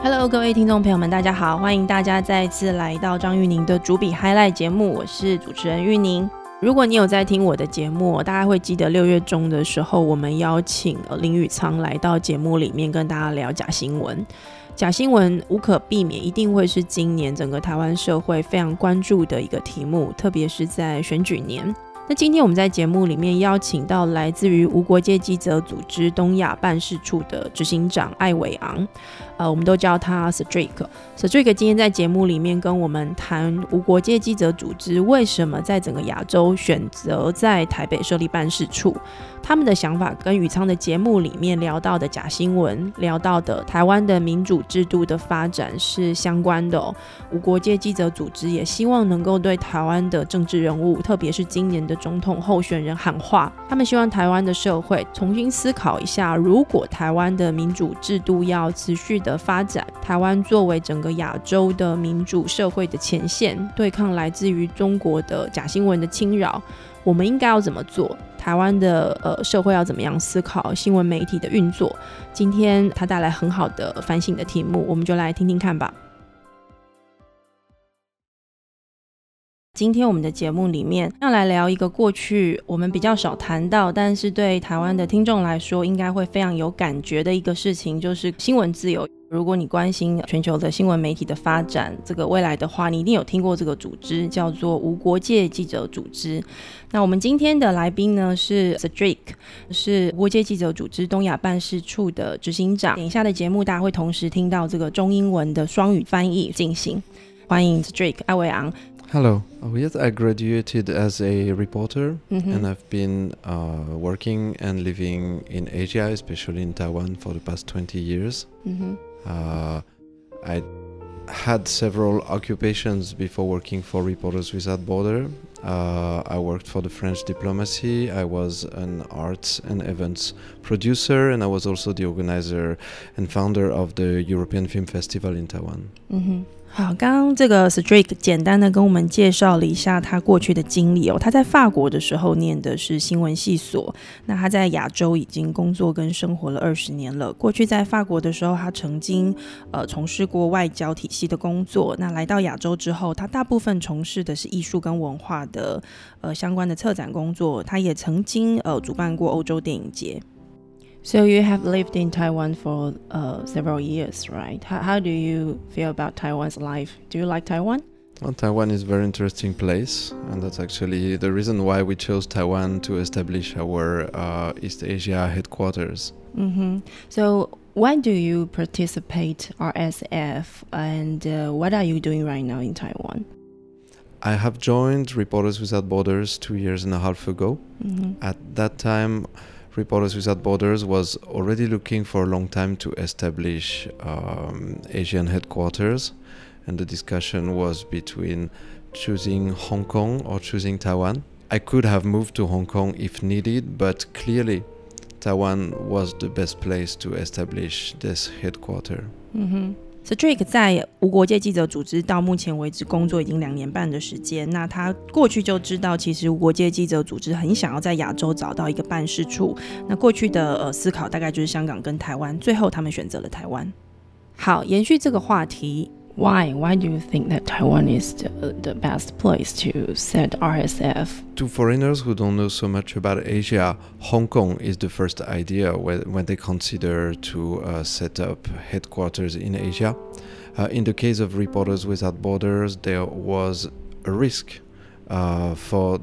Hello，各位听众朋友们，大家好，欢迎大家再次来到张玉宁的主笔 Highlight 节目，我是主持人玉宁。如果你有在听我的节目，大家会记得六月中的时候，我们邀请林宇仓来到节目里面跟大家聊假新闻。假新闻无可避免，一定会是今年整个台湾社会非常关注的一个题目，特别是在选举年。那今天我们在节目里面邀请到来自于无国界记者组织东亚办事处的执行长艾伟昂，呃，我们都叫他 Cedric。Cedric 今天在节目里面跟我们谈无国界记者组织为什么在整个亚洲选择在台北设立办事处。他们的想法跟宇昌的节目里面聊到的假新闻、聊到的台湾的民主制度的发展是相关的。无国界记者组织也希望能够对台湾的政治人物，特别是今年的总统候选人喊话。他们希望台湾的社会重新思考一下，如果台湾的民主制度要持续的发展，台湾作为整个亚洲的民主社会的前线，对抗来自于中国的假新闻的侵扰，我们应该要怎么做？台湾的呃社会要怎么样思考新闻媒体的运作？今天他带来很好的反省的题目，我们就来听听看吧。今天我们的节目里面要来聊一个过去我们比较少谈到，但是对台湾的听众来说应该会非常有感觉的一个事情，就是新闻自由。如果你关心全球的新闻媒体的发展，这个未来的话，你一定有听过这个组织，叫做无国界记者组织。那我们今天的来宾呢是 Cedric，是无国界记者组织东亚办事处的执行长。等一下的节目，大家会同时听到这个中英文的双语翻译进行。欢迎 Cedric 艾维昂。Hello. Oh, yes, I graduated as a reporter, mm-hmm. and I've been uh, working and living in Asia, especially in Taiwan, for the past 20 years. Mm-hmm. Uh, I had several occupations before working for Reporters Without Border. Uh, I worked for the French diplomacy. I was an arts and events producer, and I was also the organizer and founder of the European Film Festival in Taiwan. Mm-hmm. 好，刚刚这个 Strik 简单的跟我们介绍了一下他过去的经历哦。他在法国的时候念的是新闻系所，那他在亚洲已经工作跟生活了二十年了。过去在法国的时候，他曾经呃从事过外交体系的工作。那来到亚洲之后，他大部分从事的是艺术跟文化的呃相关的策展工作。他也曾经呃主办过欧洲电影节。So you have lived in Taiwan for uh, several years, right? How, how do you feel about Taiwan's life? Do you like Taiwan? Well, Taiwan is a very interesting place, and that's actually the reason why we chose Taiwan to establish our uh, East Asia headquarters. Mm-hmm. So, why do you participate RSF, and uh, what are you doing right now in Taiwan? I have joined Reporters Without Borders two years and a half ago. Mm-hmm. At that time, Reporters Without Borders was already looking for a long time to establish um, Asian headquarters, and the discussion was between choosing Hong Kong or choosing Taiwan. I could have moved to Hong Kong if needed, but clearly Taiwan was the best place to establish this headquarters. Mm-hmm. Streak 在无国界记者组织到目前为止工作已经两年半的时间。那他过去就知道，其实无国界记者组织很想要在亚洲找到一个办事处。那过去的呃思考大概就是香港跟台湾，最后他们选择了台湾。好，延续这个话题。Why? Why do you think that Taiwan is the, the best place to set RSF? To foreigners who don't know so much about Asia, Hong Kong is the first idea when, when they consider to uh, set up headquarters in Asia. Uh, in the case of Reporters Without Borders, there was a risk uh, for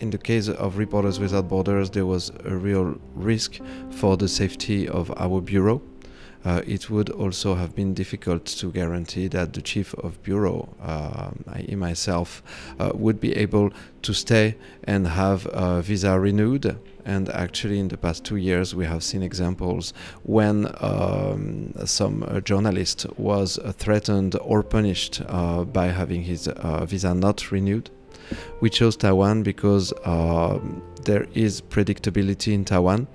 in the case of Reporters Without Borders, there was a real risk for the safety of our bureau uh, it would also have been difficult to guarantee that the chief of bureau, uh, i.e., myself, uh, would be able to stay and have a visa renewed. And actually, in the past two years, we have seen examples when um, some uh, journalist was uh, threatened or punished uh, by having his visa not renewed. We chose Taiwan because um, there is predictability in Taiwan.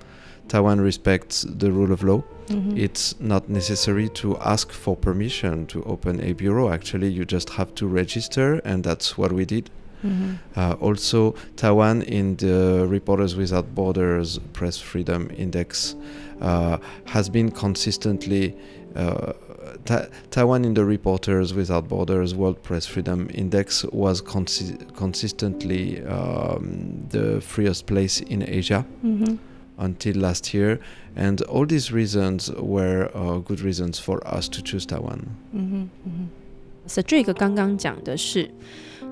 Taiwan respects the rule of law. Mm-hmm. It's not necessary to ask for permission to open a bureau. Actually, you just have to register, and that's what we did. Mm-hmm. Uh, also, Taiwan in the Reporters Without Borders Press Freedom Index uh, has been consistently uh, Ta- Taiwan in the Reporters Without Borders World Press Freedom Index was consi- consistently um, the freest place in Asia mm-hmm until last year, and all these reasons were uh, good reasons for us to choose Taiwan. 嗯哼，嗯哼。Cedric 刚刚讲的是。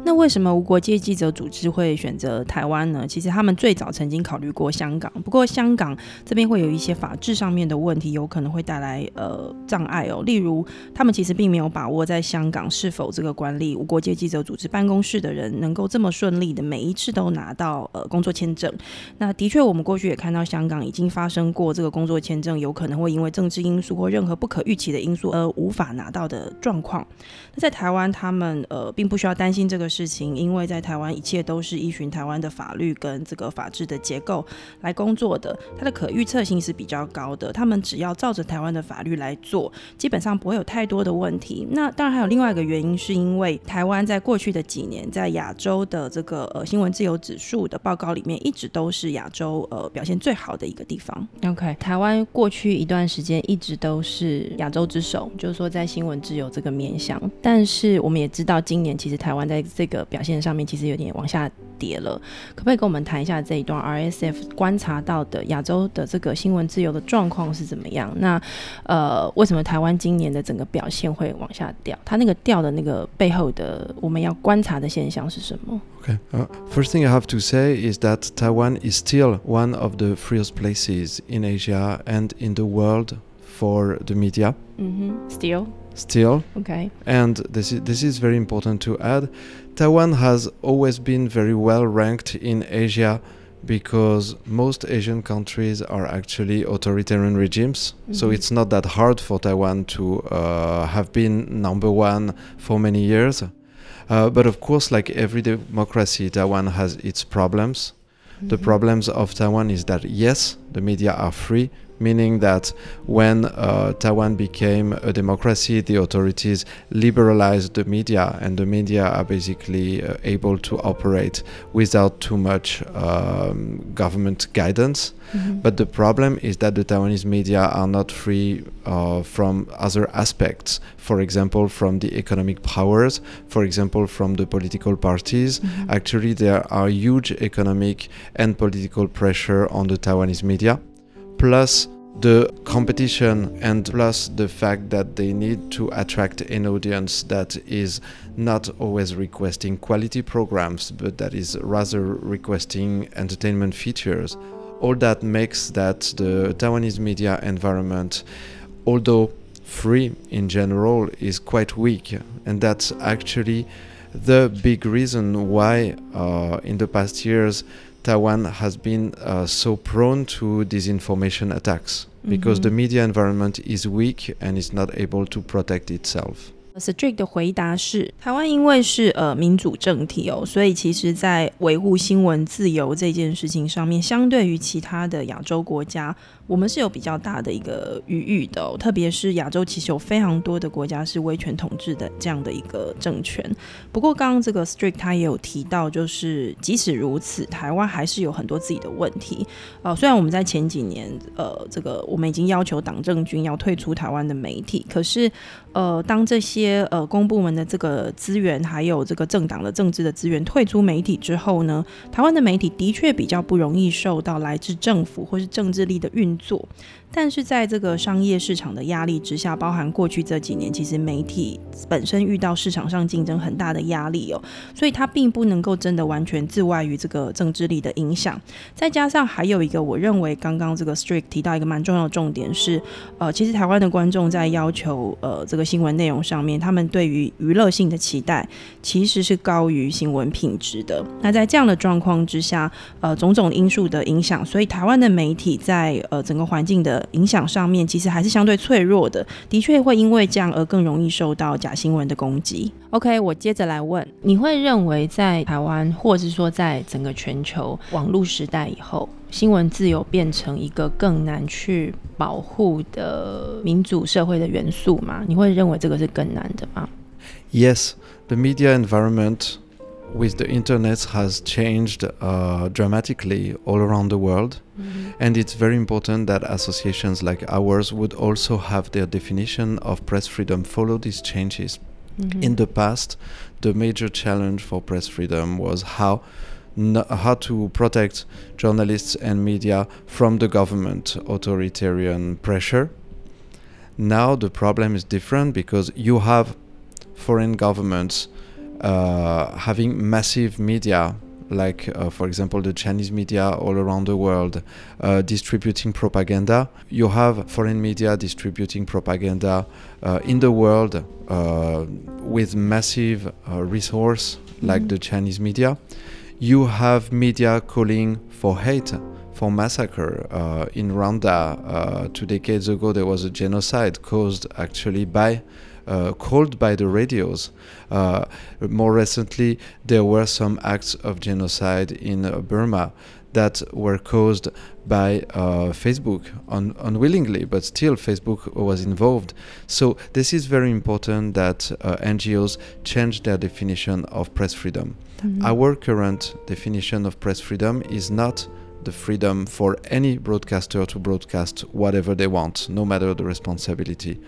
那为什么无国界记者组织会选择台湾呢？其实他们最早曾经考虑过香港，不过香港这边会有一些法制上面的问题，有可能会带来呃障碍哦。例如，他们其实并没有把握在香港是否这个管理无国界记者组织办公室的人能够这么顺利的每一次都拿到呃工作签证。那的确，我们过去也看到香港已经发生过这个工作签证有可能会因为政治因素或任何不可预期的因素而无法拿到的状况。那在台湾，他们呃并不需要担心这个。事情，因为在台湾一切都是依循台湾的法律跟这个法治的结构来工作的，它的可预测性是比较高的。他们只要照着台湾的法律来做，基本上不会有太多的问题。那当然还有另外一个原因，是因为台湾在过去的几年，在亚洲的这个呃新闻自由指数的报告里面，一直都是亚洲呃表现最好的一个地方。OK，台湾过去一段时间一直都是亚洲之首，就是说在新闻自由这个面向。但是我们也知道，今年其实台湾在这个表现上面其实有点往下跌了，可不可以跟我们谈一下这一段 RSF 观察到的亚洲的这个新闻自由的状况是怎么样？那呃，为什么台湾今年的整个表现会往下掉？它那个掉的那个背后的我们要观察的现象是什么？Okay, uh, first thing I have to say is that Taiwan is still one of the freest places in Asia and in the world for the media. Mm-hmm. Still. still. Okay. And this is this is very important to add. Taiwan has always been very well ranked in Asia because most Asian countries are actually authoritarian regimes. Mm-hmm. So it's not that hard for Taiwan to uh, have been number one for many years. Uh, but of course, like every democracy, Taiwan has its problems. Mm-hmm. The problems of Taiwan is that yes, the media are free, meaning that when uh, Taiwan became a democracy, the authorities liberalized the media, and the media are basically uh, able to operate without too much um, government guidance. Mm-hmm. But the problem is that the Taiwanese media are not free uh, from other aspects. For example, from the economic powers, for example, from the political parties. Mm-hmm. Actually, there are huge economic and political pressure on the Taiwanese media plus the competition and plus the fact that they need to attract an audience that is not always requesting quality programs but that is rather requesting entertainment features. All that makes that the taiwanese media environment although free in general is quite weak. And that's actually the big reason why uh, in the past years Taiwan has been uh, so prone to disinformation attacks because mm -hmm. the media environment is weak and is not able to protect itself. Strict 的回答是：台湾因为是呃民主政体哦，所以其实在维护新闻自由这件事情上面，相对于其他的亚洲国家。 我们是有比较大的一个余裕的，特别是亚洲其实有非常多的国家是威权统治的这样的一个政权。不过刚刚这个 Strict 他也有提到，就是即使如此，台湾还是有很多自己的问题。呃，虽然我们在前几年，呃，这个我们已经要求党政军要退出台湾的媒体，可是，呃，当这些呃公部门的这个资源，还有这个政党的政治的资源退出媒体之后呢，台湾的媒体的确比较不容易受到来自政府或是政治力的运。수 但是在这个商业市场的压力之下，包含过去这几年，其实媒体本身遇到市场上竞争很大的压力哦，所以它并不能够真的完全自外于这个政治力的影响。再加上还有一个，我认为刚刚这个 Strict 提到一个蛮重要的重点是，呃，其实台湾的观众在要求呃这个新闻内容上面，他们对于娱乐性的期待其实是高于新闻品质的。那在这样的状况之下，呃，种种因素的影响，所以台湾的媒体在呃整个环境的影响上面其实还是相对脆弱的，的确会因为这样而更容易受到假新闻的攻击。OK，我接着来问，你会认为在台湾，或者是说在整个全球网络时代以后，新闻自由变成一个更难去保护的民主社会的元素吗？你会认为这个是更难的吗？Yes, the media environment with the internet has changed uh, dramatically all around the world. Mm-hmm. And it's very important that associations like ours would also have their definition of press freedom follow these changes. Mm-hmm. In the past, the major challenge for press freedom was how how to protect journalists and media from the government authoritarian pressure. Now the problem is different because you have foreign governments having massive media like uh, for example the chinese media all around the world uh, distributing propaganda you have foreign media distributing propaganda uh, in the world uh, with massive uh, resource like mm-hmm. the chinese media you have media calling for hate for massacre uh, in Rwanda. two decades ago, there was a genocide caused actually by uh, called by the radios. Uh, more recently, there were some acts of genocide in uh, Burma that were caused by uh, Facebook un- unwillingly, but still Facebook was involved. So this is very important that uh, NGOs change their definition of press freedom. Mm-hmm. Our current definition of press freedom is not the freedom for any broadcaster to broadcast whatever they want, no matter the responsibility.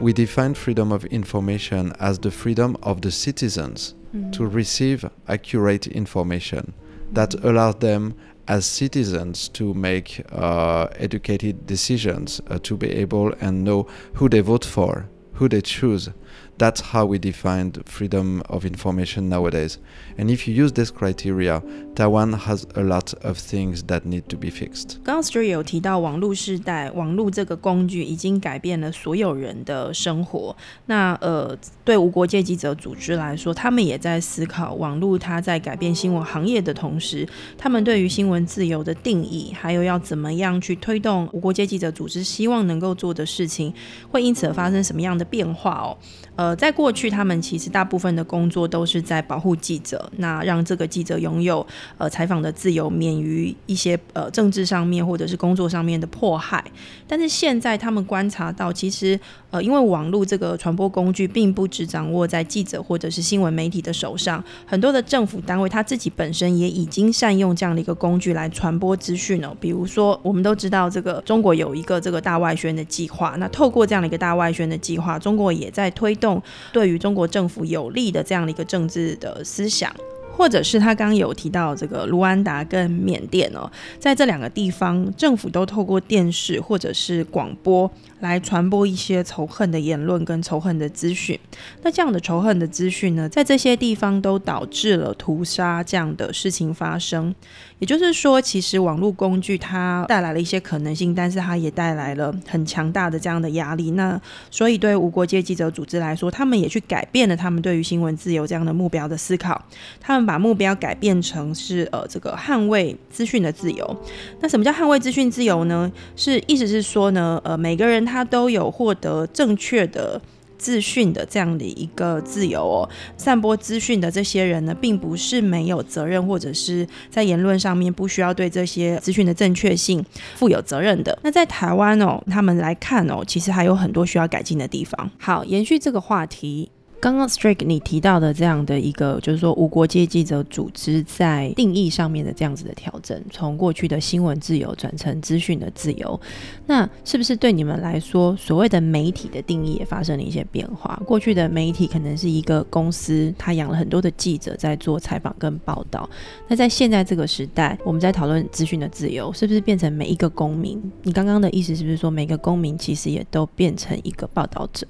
We define freedom of information as the freedom of the citizens mm-hmm. to receive accurate information that mm-hmm. allows them as citizens to make uh, educated decisions, uh, to be able and know who they vote for, who they choose, that's how we defined freedom of information nowadays. And if you use this criteria, Taiwan has a lot of things that need to be fixed. 刚刚 Stray 有提到网络时代，网络这个工具已经改变了所有人的生活。那呃，对无国界记者组织来说，他们也在思考网络它在改变新闻行业的同时，他们对于新闻自由的定义，还有要怎么样去推动无国界记者组织希望能够做的事情，会因此而发生什么样的变化哦？呃在过去，他们其实大部分的工作都是在保护记者，那让这个记者拥有呃采访的自由，免于一些呃政治上面或者是工作上面的迫害。但是现在，他们观察到，其实呃，因为网络这个传播工具并不只掌握在记者或者是新闻媒体的手上，很多的政府单位他自己本身也已经善用这样的一个工具来传播资讯哦。比如说，我们都知道这个中国有一个这个大外宣的计划，那透过这样的一个大外宣的计划，中国也在推。动对于中国政府有利的这样的一个政治的思想。或者是他刚有提到这个卢安达跟缅甸哦，在这两个地方，政府都透过电视或者是广播来传播一些仇恨的言论跟仇恨的资讯。那这样的仇恨的资讯呢，在这些地方都导致了屠杀这样的事情发生。也就是说，其实网络工具它带来了一些可能性，但是它也带来了很强大的这样的压力。那所以对无国界记者组织来说，他们也去改变了他们对于新闻自由这样的目标的思考。他们把目标改变成是呃这个捍卫资讯的自由。那什么叫捍卫资讯自由呢？是意思是说呢，呃每个人他他都有获得正确的资讯的这样的一个自由哦。散播资讯的这些人呢，并不是没有责任，或者是在言论上面不需要对这些资讯的正确性负有责任的。那在台湾哦，他们来看哦，其实还有很多需要改进的地方。好，延续这个话题。刚刚 Strike 你提到的这样的一个，就是说无国界记者组织在定义上面的这样子的调整，从过去的新闻自由转成资讯的自由，那是不是对你们来说，所谓的媒体的定义也发生了一些变化？过去的媒体可能是一个公司，它养了很多的记者在做采访跟报道。那在现在这个时代，我们在讨论资讯的自由，是不是变成每一个公民？你刚刚的意思是不是说，每个公民其实也都变成一个报道者？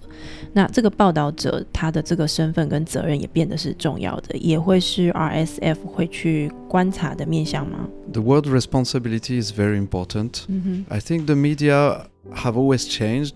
那这个报道者他的这个身份跟责任也变得是重要的，也会是 RSF 会去观察的面向吗？The word responsibility is very important. Mm-hmm. I think the media have always changed,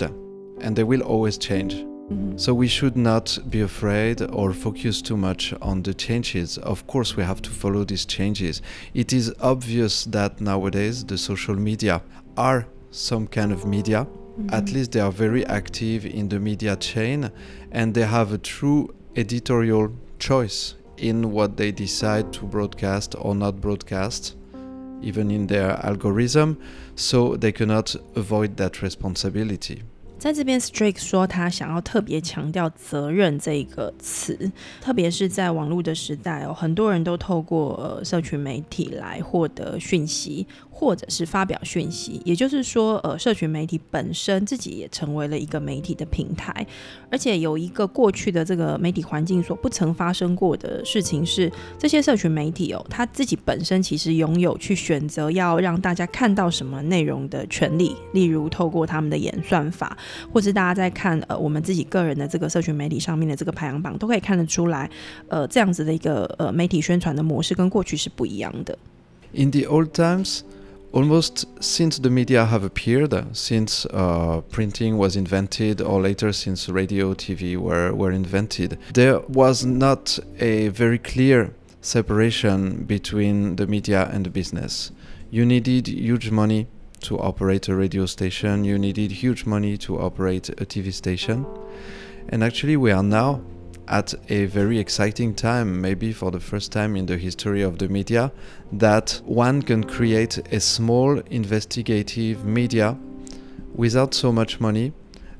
and they will always change. Mm-hmm. So we should not be afraid or focus too much on the changes. Of course, we have to follow these changes. It is obvious that nowadays the social media are some kind of media Mm-hmm. At least they are very active in the media chain and they have a true editorial choice in what they decide to broadcast or not broadcast, even in their algorithm. So they cannot avoid that responsibility. 在这边，Strike 说他想要特别强调“责任”这一个词，特别是在网络的时代哦，很多人都透过呃社群媒体来获得讯息。或者是发表讯息，也就是说，呃，社群媒体本身自己也成为了一个媒体的平台，而且有一个过去的这个媒体环境所不曾发生过的事情是，这些社群媒体哦，他自己本身其实拥有去选择要让大家看到什么内容的权利，例如透过他们的演算法，或是大家在看呃我们自己个人的这个社群媒体上面的这个排行榜，都可以看得出来，呃，这样子的一个呃媒体宣传的模式跟过去是不一样的。In the old times. almost since the media have appeared, since uh, printing was invented, or later since radio, TV were, were invented, there was not a very clear separation between the media and the business. You needed huge money to operate a radio station, you needed huge money to operate a TV station. And actually, we are now at a very exciting time, maybe for the first time in the history of the media, that one can create a small investigative media without so much money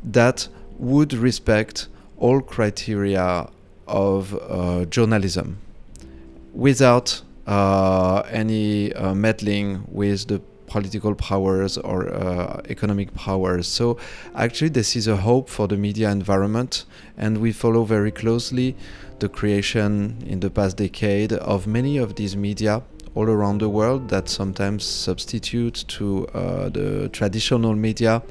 that would respect all criteria of uh, journalism without uh, any uh, meddling with the political powers or uh, economic powers. So, actually, this is a hope for the media environment, and we follow very closely the creation in the past decade of many of these media all around the world that sometimes substitute to uh, the traditional media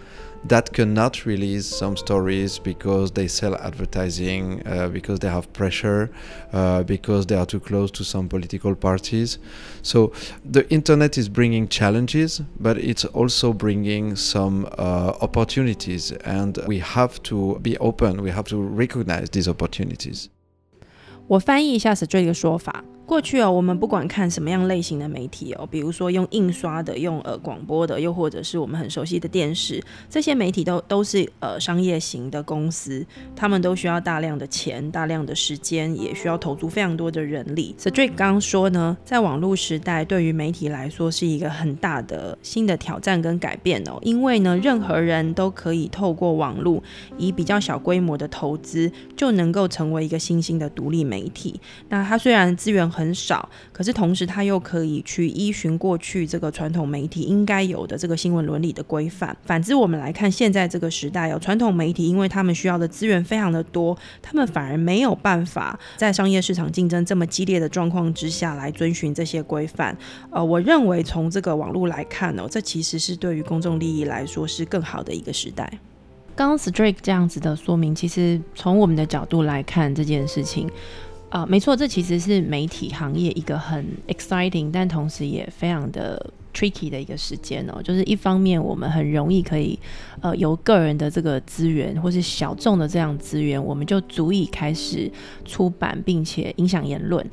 that cannot release some stories because they sell advertising, uh, because they have pressure, uh, because they are too close to some political parties. So the internet is bringing challenges, but it's also bringing some uh, opportunities, and we have to be open. We have to recognize these opportunities. 我翻译一下 Straight 的说法。 过去哦，我们不管看什么样类型的媒体哦，比如说用印刷的、用呃广播的，又或者是我们很熟悉的电视，这些媒体都都是呃商业型的公司，他们都需要大量的钱、大量的时间，也需要投注非常多的人力。Straight 刚刚说呢，在网络时代，对于媒体来说是一个很大的新的挑战跟改变哦，因为呢，任何人都可以透过网络，以比较小规模的投资，就能够成为一个新兴的独立媒体。那它虽然资源很少，可是同时他又可以去依循过去这个传统媒体应该有的这个新闻伦理的规范。反之，我们来看现在这个时代，有传统媒体，因为他们需要的资源非常的多，他们反而没有办法在商业市场竞争这么激烈的状况之下来遵循这些规范。呃，我认为从这个网络来看哦，这其实是对于公众利益来说是更好的一个时代。刚刚 Strike 这样子的说明，其实从我们的角度来看这件事情。啊，没错，这其实是媒体行业一个很 exciting，但同时也非常的 tricky 的一个时间哦。就是一方面，我们很容易可以，呃，由个人的这个资源或是小众的这样资源，我们就足以开始出版并且影响言论。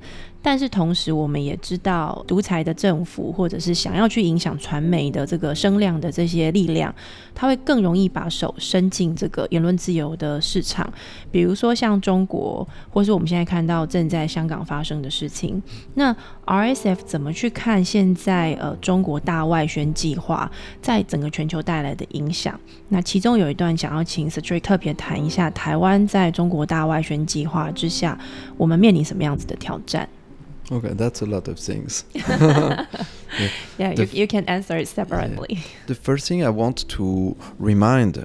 但是同时，我们也知道，独裁的政府或者是想要去影响传媒的这个声量的这些力量，它会更容易把手伸进这个言论自由的市场。比如说像中国，或是我们现在看到正在香港发生的事情。那 RSF 怎么去看现在呃中国大外宣计划在整个全球带来的影响？那其中有一段想要请 Straight 特别谈一下，台湾在中国大外宣计划之下，我们面临什么样子的挑战？Okay, that's a lot of things. yeah, yeah you, you, can answer it separately. Yeah. The first thing I want to remind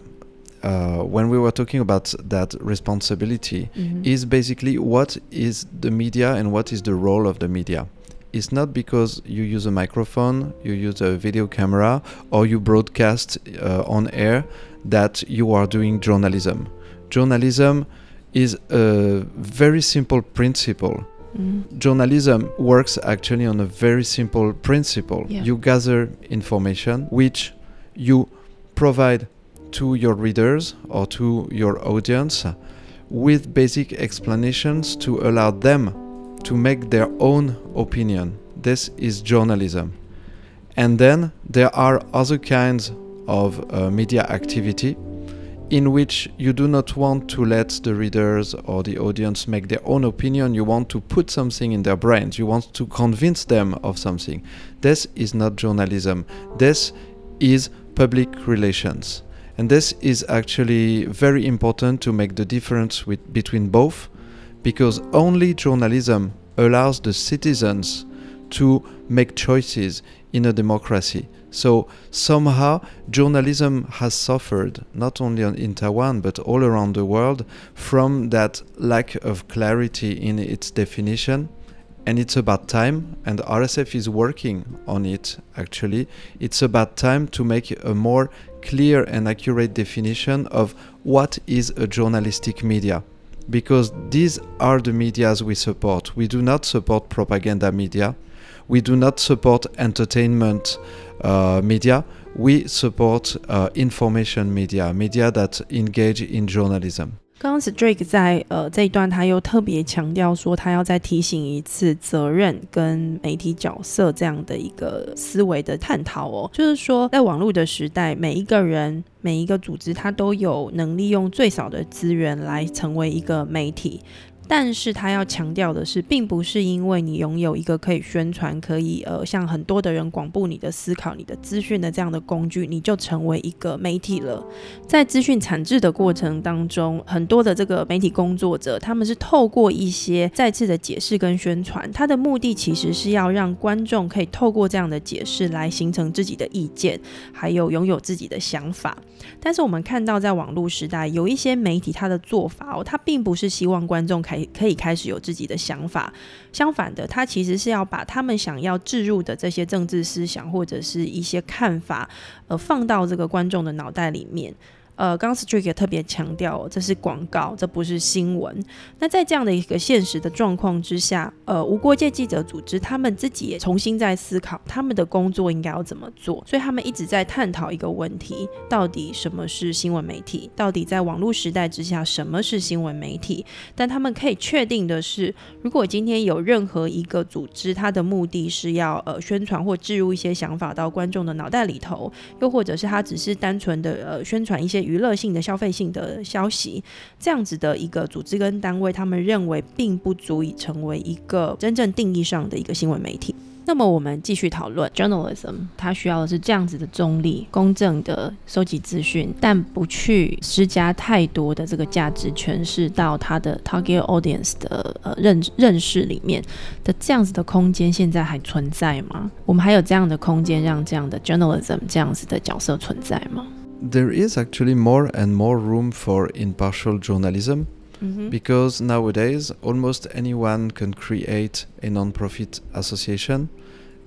uh, when we were talking about that responsibility mm-hmm. is basically what is the media and what is the role of the media. It's not because you use a microphone, you use a video camera, or you broadcast uh, on air that you are doing journalism. Journalism is a very simple principle Mm. Journalism works actually on a very simple principle. Yeah. You gather information which you provide to your readers or to your audience with basic explanations to allow them to make their own opinion. This is journalism. And then there are other kinds of uh, media activity in which you do not want to let the readers or the audience make their own opinion. You want to put something in their brains. You want to convince them of something. This is not journalism. This is public relations. And this is actually very important to make the difference with, between both because only journalism allows the citizens to make choices in a democracy. So somehow journalism has suffered not only in Taiwan but all around the world from that lack of clarity in its definition. And it's about time and RSF is working on it actually. It's about time to make a more clear and accurate definition of what is a journalistic media because these are the medias we support. We do not support propaganda media. We do not support entertainment uh, media. We support uh, information media media that engage in journalism 刚刚 Drake 在呃这一段，他又特别强调说，他要再提醒一次责任跟媒体角色这样的一个思维的探讨哦，就是说，在网络的时代，每一个人、每一个组织，他都有能力用最少的资源来成为一个媒体。但是他要强调的是，并不是因为你拥有一个可以宣传、可以呃向很多的人广布你的思考、你的资讯的这样的工具，你就成为一个媒体了。在资讯产制的过程当中，很多的这个媒体工作者，他们是透过一些再次的解释跟宣传，他的目的其实是要让观众可以透过这样的解释来形成自己的意见，还有拥有自己的想法。但是我们看到，在网络时代，有一些媒体他的做法哦，他并不是希望观众开可以开始有自己的想法，相反的，他其实是要把他们想要置入的这些政治思想或者是一些看法，呃，放到这个观众的脑袋里面。呃，刚 Strick 特别强调，这是广告，这不是新闻。那在这样的一个现实的状况之下，呃，无国界记者组织他们自己也重新在思考他们的工作应该要怎么做，所以他们一直在探讨一个问题：到底什么是新闻媒体？到底在网络时代之下，什么是新闻媒体？但他们可以确定的是，如果今天有任何一个组织，它的目的是要呃宣传或置入一些想法到观众的脑袋里头，又或者是他只是单纯的呃宣传一些。娱乐性的、消费性的消息，这样子的一个组织跟单位，他们认为并不足以成为一个真正定义上的一个新闻媒体。那么我们继续讨论 journalism，它需要的是这样子的中立、公正的收集资讯，但不去施加太多的这个价值诠释到它的 target audience 的呃认认识里面的这样子的空间，现在还存在吗？我们还有这样的空间让这样的 journalism 这样子的角色存在吗？there is actually more and more room for impartial journalism mm-hmm. because nowadays almost anyone can create a non-profit association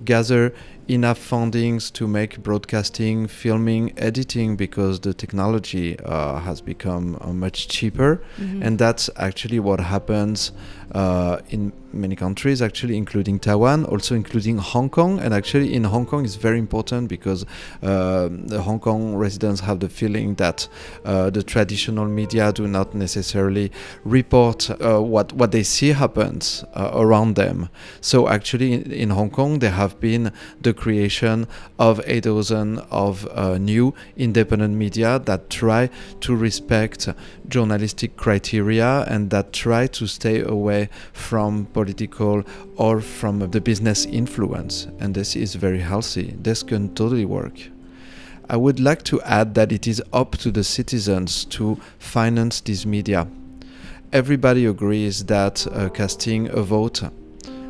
gather enough fundings to make broadcasting, filming, editing because the technology uh, has become uh, much cheaper, mm-hmm. and that's actually what happens uh, in many countries, actually, including Taiwan, also including Hong Kong. And actually, in Hong Kong, it's very important because uh, the Hong Kong residents have the feeling that uh, the traditional media do not necessarily report uh, what what they see happens around them. So actually, in, in Hong Kong, there have been the creation of a dozen of uh, new independent media that try to respect journalistic criteria and that try to stay away from political or from the business influence. And this is very healthy. This can totally work. I would like to add that it is up to the citizens to finance these media. Everybody agrees that uh, casting a vote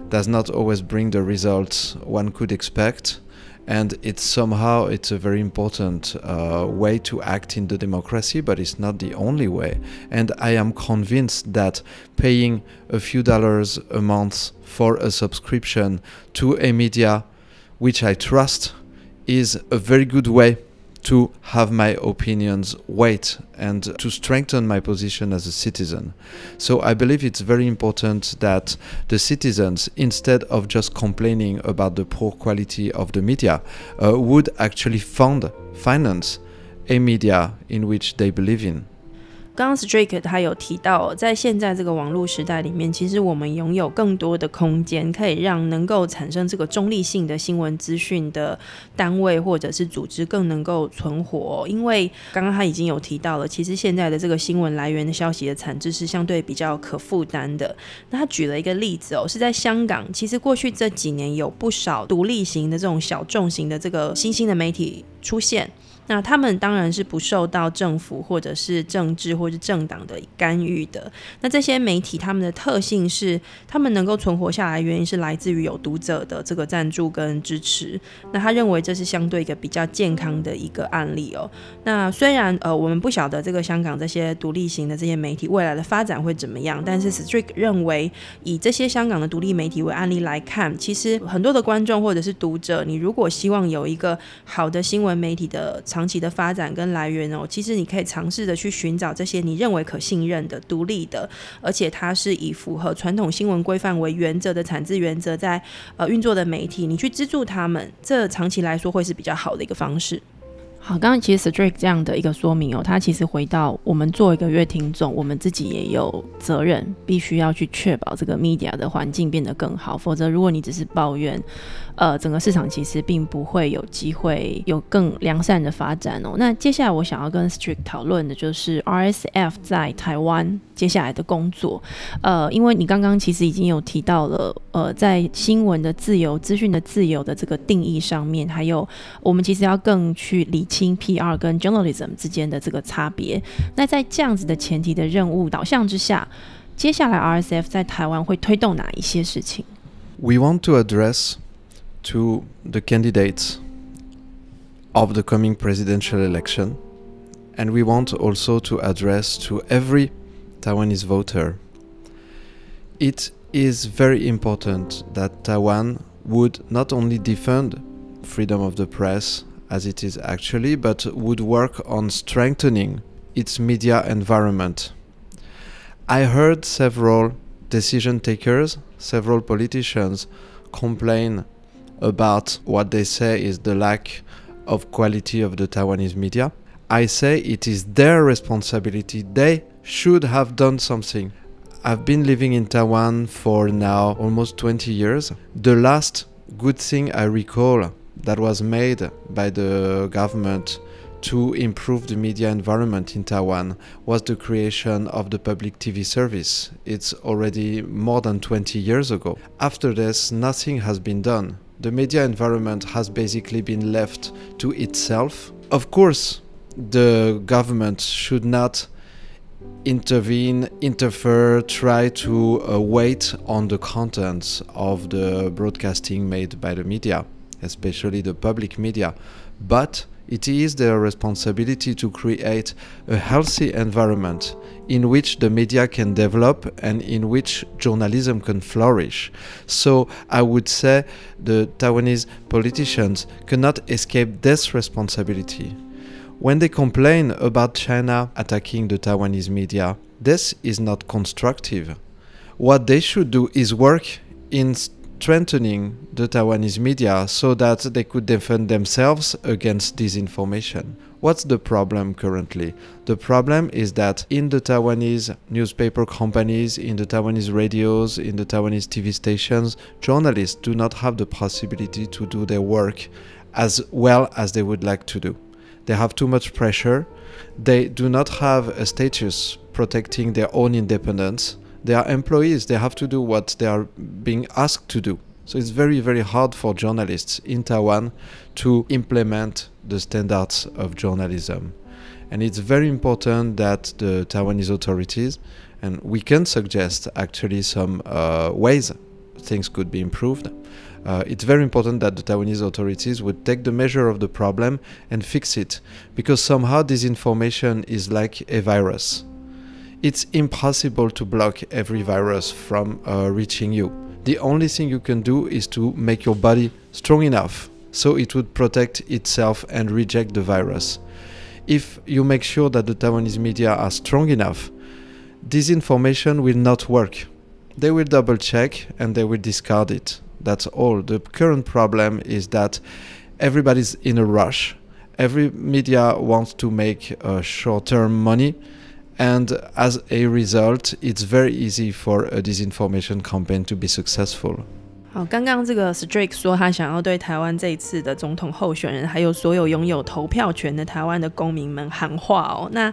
does not always bring the results one could expect and it's somehow it's a very important uh, way to act in the democracy but it's not the only way. And i am convinced that paying a few dollars a month for a subscription to a media which i trust is a very good way to have my opinions weight and to strengthen my position as a citizen. So I believe it's very important that the citizens, instead of just complaining about the poor quality of the media, uh, would actually fund, finance a media in which they believe in. 刚刚 Strike 他有提到，在现在这个网络时代里面，其实我们拥有更多的空间，可以让能够产生这个中立性的新闻资讯的单位或者是组织更能够存活。因为刚刚他已经有提到了，其实现在的这个新闻来源的消息的产值是相对比较可负担的。那他举了一个例子哦，是在香港，其实过去这几年有不少独立型的这种小众型的这个新兴的媒体。出现。那他们当然是不受到政府或者是政治或者政党的干预的。那这些媒体他们的特性是，他们能够存活下来，原因是来自于有读者的这个赞助跟支持。那他认为这是相对一个比较健康的一个案例哦。那虽然呃我们不晓得这个香港这些独立型的这些媒体未来的发展会怎么样，但是 Strick 认为以这些香港的独立媒体为案例来看，其实很多的观众或者是读者，你如果希望有一个好的新闻媒体的。长期的发展跟来源哦，其实你可以尝试的去寻找这些你认为可信任的、独立的，而且它是以符合传统新闻规范为原则的产制原则在呃运作的媒体，你去资助他们，这长期来说会是比较好的一个方式。好，刚刚其实 Strick 这样的一个说明哦，他其实回到我们做一个月听众，我们自己也有责任，必须要去确保这个 media 的环境变得更好，否则如果你只是抱怨。呃，整个市场其实并不会有机会有更良善的发展哦。那接下来我想要跟 Strick 讨论的就是 RSF 在台湾接下来的工作。呃，因为你刚刚其实已经有提到了，呃，在新闻的自由、资讯的自由的这个定义上面，还有我们其实要更去理清 PR 跟 journalism 之间的这个差别。那在这样子的前提的任务导向之下，接下来 RSF 在台湾会推动哪一些事情？We want to address to the candidates of the coming presidential election. And we want also to address to every Taiwanese voter. It is very important that Taiwan would not only defend freedom of the press as it is actually, but would work on strengthening its media environment. I heard several decision takers, several politicians complain about what they say is the lack of quality of the Taiwanese media. I say it is their responsibility. They should have done something. I've been living in Taiwan for now almost 20 years. The last good thing I recall that was made by the government to improve the media environment in Taiwan was the creation of the public TV service. It's already more than 20 years ago. After this, nothing has been done the media environment has basically been left to itself. Of course, the government should not intervene, interfere, try to uh, wait on the contents of the broadcasting made by the media, especially the public media. But it is their responsibility to create a healthy environment in which the media can develop and in which journalism can flourish. So I would say the Taiwanese politicians cannot escape this responsibility. When they complain about China attacking the Taiwanese media, this is not constructive. What they should do is work in strengthening the Taiwanese media so that they could defend themselves against disinformation. What's the problem currently? The problem is that in the Taiwanese newspaper companies, in the Taiwanese radios, in the Taiwanese TV stations, journalists do not have the possibility to do their work as well as they would like to do. They have too much pressure. They do not have a status protecting their own independence they are employees they have to do what they are being asked to do. So it's very very hard for journalists in taiwan to implement the standards of journalism. And it's very important that the taiwanese authorities and we can suggest actually some uh, ways things could be improved. Uh, it's very important that the Taiwanese authorities would take the measure of the problem and fix it because somehow this information is like a virus it's impossible to block every virus from uh, reaching you. The only thing you can do is to make your body strong enough so it would protect itself and reject the virus. If you make sure that the Taiwanese media are strong enough, disinformation will not work. They will double check and they will discard it. That's all. The current problem is that everybody's in a rush. Every media wants to make uh, short term money and as a result, it's very easy for a disinformation campaign to be successful. 好，刚刚这个 Cedric 说他想要对台湾这一次的总统候选人，还有所有拥有投票权的台湾的公民们喊话哦。那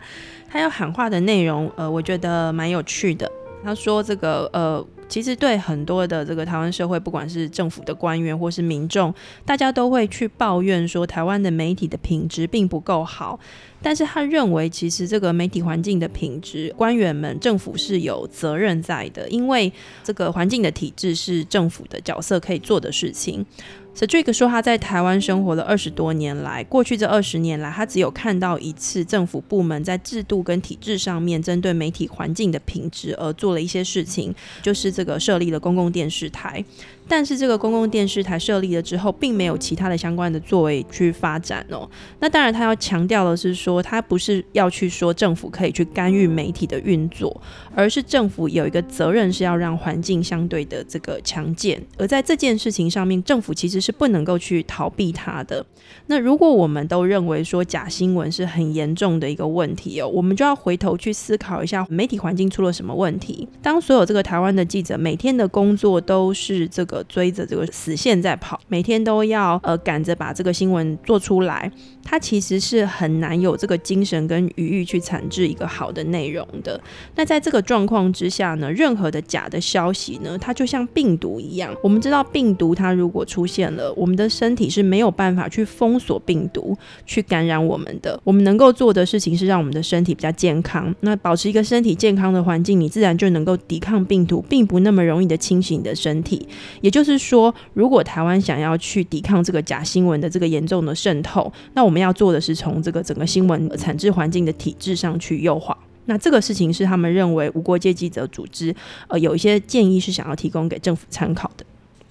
他要喊话的内容，呃，我觉得蛮有趣的。他说这个，呃，其实对很多的这个台湾社会，不管是政府的官员或是民众，大家都会去抱怨说，台湾的媒体的品质并不够好。但是他认为，其实这个媒体环境的品质，官员们、政府是有责任在的，因为这个环境的体制是政府的角色可以做的事情。S a d r i c 说，他在台湾生活了二十多年来，过去这二十年来，他只有看到一次政府部门在制度跟体制上面针对媒体环境的品质而做了一些事情，就是这个设立了公共电视台。但是这个公共电视台设立了之后，并没有其他的相关的作为去发展哦。那当然，他要强调的是说，他不是要去说政府可以去干预媒体的运作，而是政府有一个责任是要让环境相对的这个强健。而在这件事情上面，政府其实是不能够去逃避它的。那如果我们都认为说假新闻是很严重的一个问题哦，我们就要回头去思考一下媒体环境出了什么问题。当所有这个台湾的记者每天的工作都是这个。追着这个死线在跑，每天都要呃赶着把这个新闻做出来，他其实是很难有这个精神跟余裕去产制一个好的内容的。那在这个状况之下呢，任何的假的消息呢，它就像病毒一样。我们知道病毒它如果出现了，我们的身体是没有办法去封锁病毒去感染我们的。我们能够做的事情是让我们的身体比较健康。那保持一个身体健康的环境，你自然就能够抵抗病毒，并不那么容易的清醒你的身体。也就是说，如果台湾想要去抵抗这个假新闻的这个严重的渗透，那我们要做的是从这个整个新闻产制环境的体制上去优化。那这个事情是他们认为无国界记者组织呃有一些建议是想要提供给政府参考的。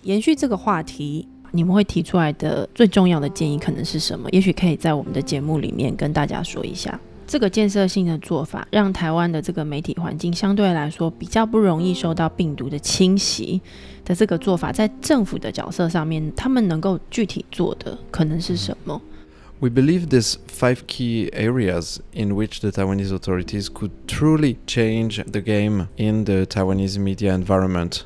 延续这个话题，你们会提出来的最重要的建议可能是什么？也许可以在我们的节目里面跟大家说一下。这个建设性的做法，让台湾的这个媒体环境相对来说比较不容易受到病毒的侵袭的这个做法，在政府的角色上面，他们能够具体做的可能是什么？We believe there's five key areas in which the Taiwanese authorities could truly change the game in the Taiwanese media environment.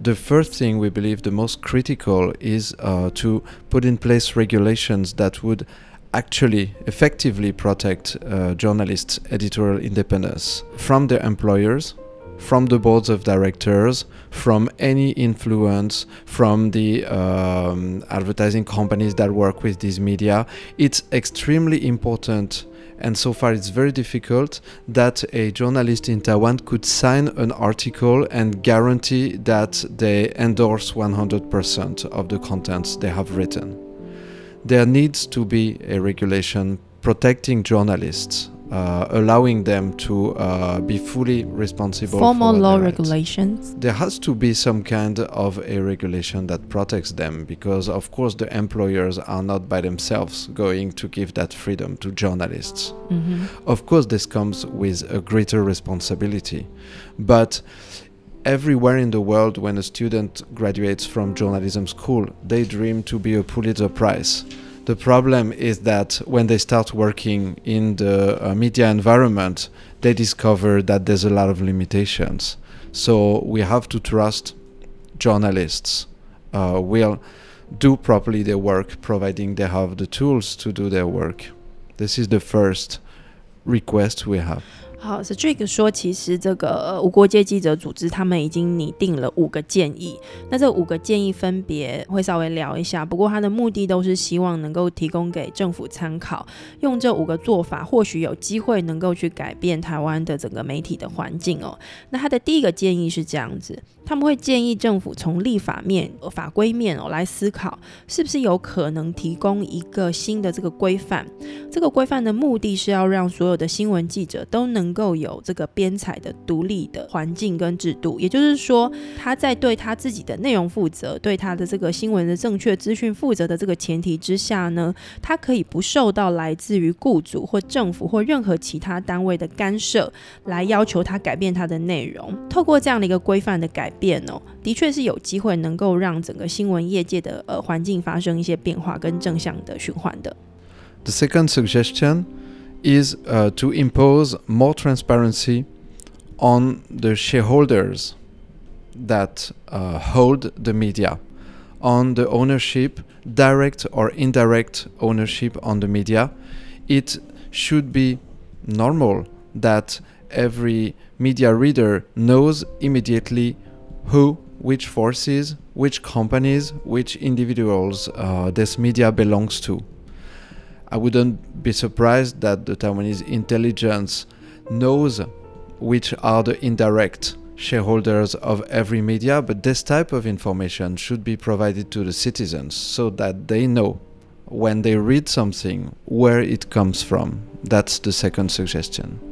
The first thing we believe the most critical is uh, to put in place regulations that would actually effectively protect uh, journalists' editorial independence from their employers, from the boards of directors, from any influence from the um, advertising companies that work with these media. It's extremely important. And so far, it's very difficult that a journalist in Taiwan could sign an article and guarantee that they endorse 100% of the contents they have written there needs to be a regulation protecting journalists, uh, allowing them to uh, be fully responsible. Formal for law regulations. There has to be some kind of a regulation that protects them, because of course the employers are not by themselves going to give that freedom to journalists. Mm-hmm. Of course, this comes with a greater responsibility, but everywhere in the world when a student graduates from journalism school they dream to be a pulitzer prize the problem is that when they start working in the uh, media environment they discover that there's a lot of limitations. So we have to trust journalists. Uh, will do properly their work providing they have the tools to do their work. This is the first request we have 好，，strict 说，其实这个无国界记者组织他们已经拟定了五个建议。那这五个建议分别会稍微聊一下，不过他的目的都是希望能够提供给政府参考。用这五个做法，或许有机会能够去改变台湾的整个媒体的环境哦。那他的第一个建议是这样子，他们会建议政府从立法面、法规面哦来思考，是不是有可能提供一个新的这个规范。这个规范的目的是要让所有的新闻记者都能。够有这个编采的独立的环境跟制度，也就是说，他在对他自己的内容负责，对他的这个新闻的正确资讯负责的这个前提之下呢，他可以不受到来自于雇主或政府或任何其他单位的干涉，来要求他改变他的内容。透过这样的一个规范的改变哦，的确是有机会能够让整个新闻业界的呃环境发生一些变化跟正向的循环的。The second suggestion. is uh, to impose more transparency on the shareholders that uh, hold the media, on the ownership, direct or indirect ownership on the media. It should be normal that every media reader knows immediately who, which forces, which companies, which individuals uh, this media belongs to. I wouldn't be surprised that the Taiwanese intelligence knows which are the indirect shareholders of every media, but this type of information should be provided to the citizens so that they know when they read something where it comes from. That's the second suggestion.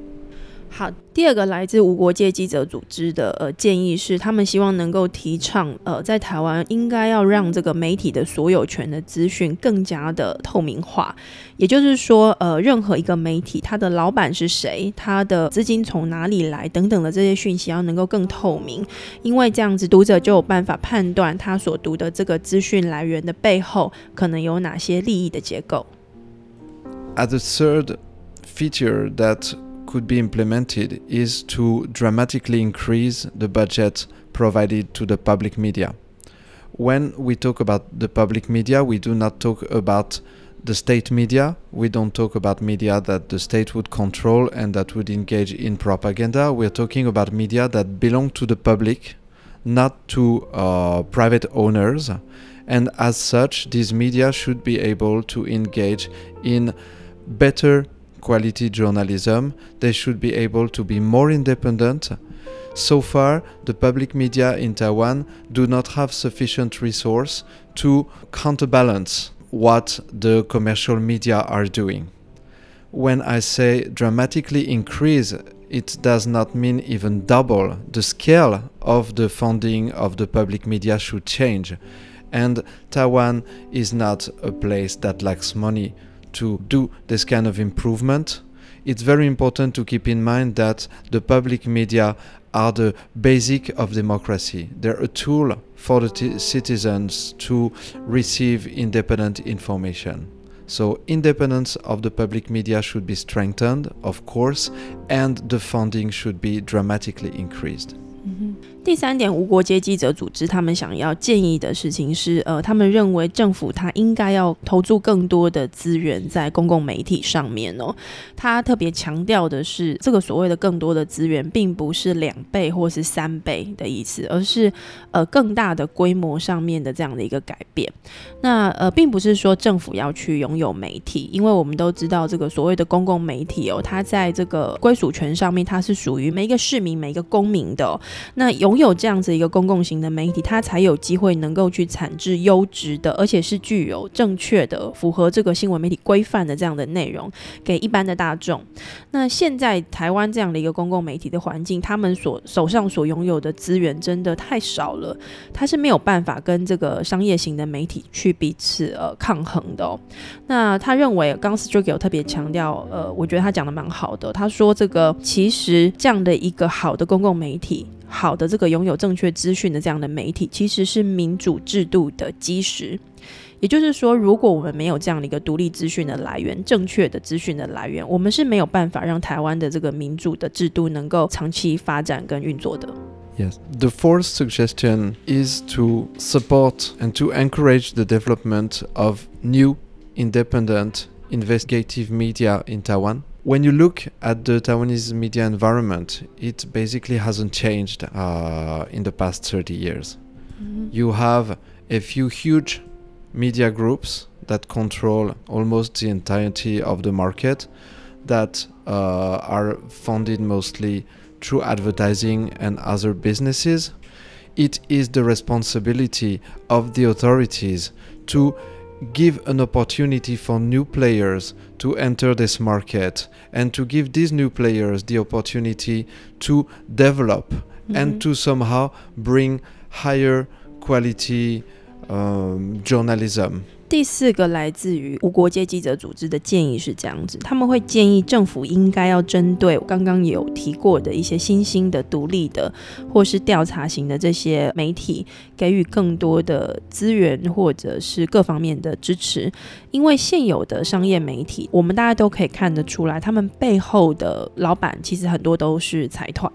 好，第二个来自无国界记者组织的呃建议是，他们希望能够提倡呃，在台湾应该要让这个媒体的所有权的资讯更加的透明化。也就是说，呃，任何一个媒体，它的老板是谁，它的资金从哪里来等等的这些讯息要能够更透明，因为这样子读者就有办法判断他所读的这个资讯来源的背后可能有哪些利益的结构。At the third feature that could be implemented is to dramatically increase the budget provided to the public media. When we talk about the public media, we do not talk about the state media. We don't talk about media that the state would control and that would engage in propaganda. We're talking about media that belong to the public, not to uh, private owners. And as such, these media should be able to engage in better quality journalism. They should be able to be more independent. So far, the public media in Taiwan do not have sufficient resource to counterbalance what the commercial media are doing. When I say dramatically increase, it does not mean even double. The scale of the funding of the public media should change. And Taiwan is not a place that lacks money to do this kind of improvement, it's very important to keep in mind that the public media are the basic of democracy. They're a tool for the t- citizens to receive independent information. So, independence of the public media should be strengthened, of course, and the funding should be dramatically increased. Mm-hmm. 第三点，无国界记者组织他们想要建议的事情是，呃，他们认为政府他应该要投注更多的资源在公共媒体上面哦。他特别强调的是，这个所谓的更多的资源，并不是两倍或是三倍的意思，而是呃更大的规模上面的这样的一个改变。那呃，并不是说政府要去拥有媒体，因为我们都知道，这个所谓的公共媒体哦，它在这个归属权上面，它是属于每一个市民、每一个公民的。那拥有这样子一个公共型的媒体，它才有机会能够去产制优质的，而且是具有正确的、符合这个新闻媒体规范的这样的内容给一般的大众。那现在台湾这样的一个公共媒体的环境，他们所手上所拥有的资源真的太少了，它是没有办法跟这个商业型的媒体去彼此呃抗衡的。那他认为，刚 s t r i 有特别强调，呃，我觉得他讲的蛮好的。他说，这个其实这样的一个好的公共媒体。好的，这个拥有正确资讯的这样的媒体，其实是民主制度的基石。也就是说，如果我们没有这样的一个独立资讯的来源、正确的资讯的来源，我们是没有办法让台湾的这个民主的制度能够长期发展跟运作的。Yes, the fourth suggestion is to support and to encourage the development of new, independent, investigative media in Taiwan. when you look at the Taiwanese media environment, it basically hasn't changed uh, in the past 30 years. Mm-hmm. You have a few huge media groups that control almost the entirety of the market that uh, are funded mostly through advertising and other businesses. It is the responsibility of the authorities to give an opportunity for new players to enter this market and to give these new players the opportunity to develop mm-hmm. and to somehow bring higher quality um, journalism 第四个来自于无国界记者组织的建议是这样子，他们会建议政府应该要针对刚刚有提过的一些新兴的、独立的或是调查型的这些媒体，给予更多的资源或者是各方面的支持。因为现有的商业媒体，我们大家都可以看得出来，他们背后的老板其实很多都是财团。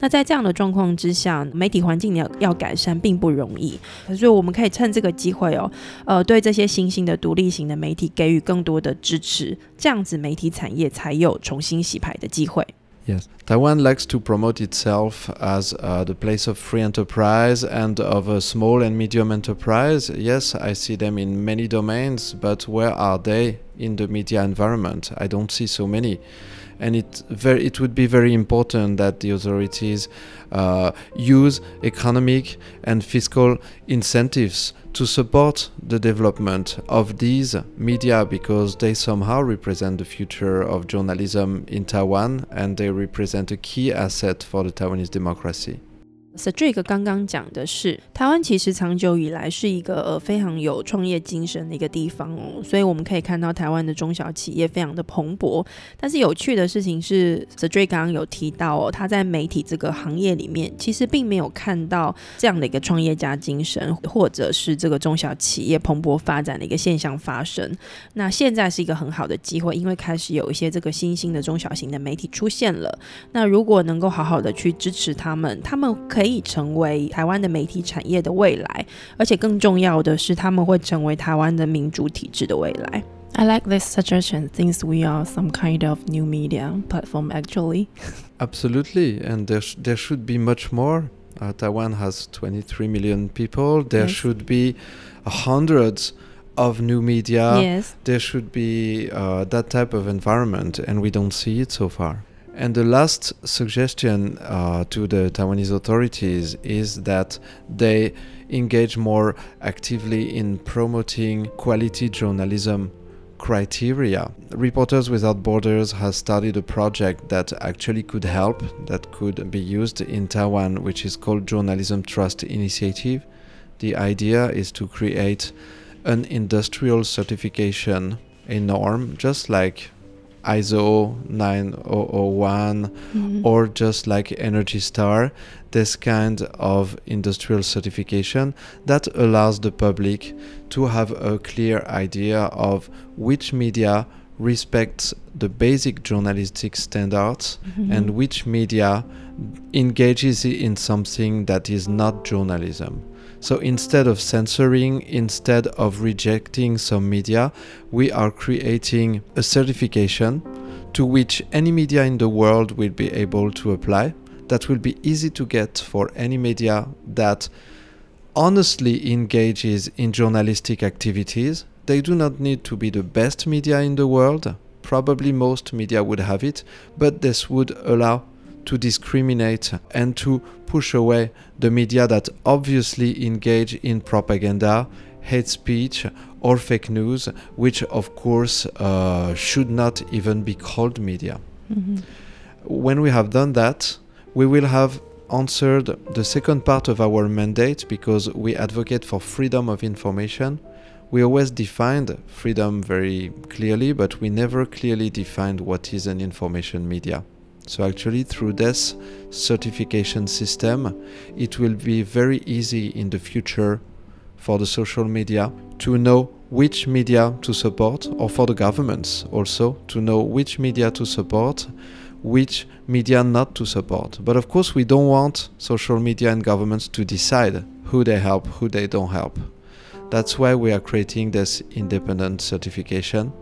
那在这样的状况之下，媒体环境要要改善并不容易，所以我们可以趁这个机会哦，呃，对这些。新兴的独立型的媒体给予更多的支持，这样子媒体产业才有重新洗牌的机会。 Yes, Taiwan likes to promote itself as uh, the place of free enterprise and of a small and medium enterprise. Yes, I see them in many domains, but where are they in the media environment? I don't see so many. And it, very, it would be very important that the authorities uh, use economic and fiscal incentives to support the development of these media because they somehow represent the future of journalism in Taiwan and they represent a key asset for the Taiwanese democracy. S e d r i c 刚刚讲的是，台湾其实长久以来是一个呃非常有创业精神的一个地方哦，所以我们可以看到台湾的中小企业非常的蓬勃。但是有趣的事情是 s e d r i c 刚刚有提到哦，他在媒体这个行业里面，其实并没有看到这样的一个创业家精神，或者是这个中小企业蓬勃发展的一个现象发生。那现在是一个很好的机会，因为开始有一些这个新兴的中小型的媒体出现了。那如果能够好好的去支持他们，他们可以 成为台湾的媒体产业的未来，而且更重要的是，他们会成为台湾的民主体制的未来。I like this suggestion since we are some kind of new media platform actually. Absolutely, and there, sh- there should be much more. Uh, Taiwan has 23 million people. There Yes. should be hundreds of new media. yes. There should be uh, that type of environment, and we don't see it so far. And the last suggestion uh, to the Taiwanese authorities is that they engage more actively in promoting quality journalism criteria. Reporters Without Borders has started a project that actually could help, that could be used in Taiwan, which is called Journalism Trust Initiative. The idea is to create an industrial certification, a norm, just like ISO 9001 Mhm. or just like Energy Star, this kind of industrial certification that allows the public to have a clear idea of which media respects the basic journalistic standards Mhm. and which media engages in something that is not journalism. So instead of censoring, instead of rejecting some media, we are creating a certification to which any media in the world will be able to apply. That will be easy to get for any media that honestly engages in journalistic activities. They do not need to be the best media in the world. Probably most media would have it, but this would allow to discriminate and to push away the media that obviously engage in propaganda, hate speech, or fake news, which of course uh, should not even be called media. Mhm. When we have done that, we will have answered the second part of our mandate because we advocate for freedom of information. We always defined freedom very clearly, but we never clearly defined what is an information media. So, actually, through this certification system, it will be very easy in the future for the social media to know which media to support, or for the governments also to know which media to support, which media not to support. But of course, we don't want social media and governments to decide who they help, who they don't help. That's why we are creating this independent certification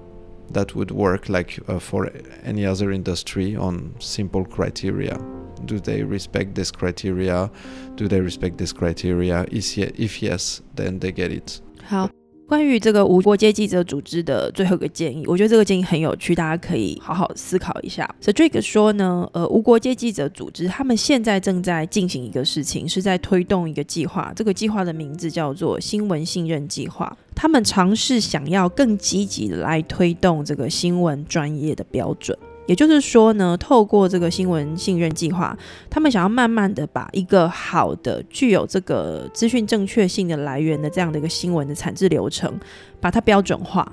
that would work like uh, for any other industry on simple criteria. Do they respect this criteria? Do they respect this criteria? If yes, then they get it. 好，关于这个无国界记者组织的最后一个建议，我觉得这个建议很有趣，大家可以好好思考一下。所以 Drake 说呢，呃，无国界记者组织他们现在正在进行一个事情，是在推动一个计划，这个计划的名字叫做新闻信任计划。他们尝试想要更积极的来推动这个新闻专业的标准。也就是说呢，透过这个新闻信任计划，他们想要慢慢的把一个好的、具有这个资讯正确性的来源的这样的一个新闻的产制流程，把它标准化。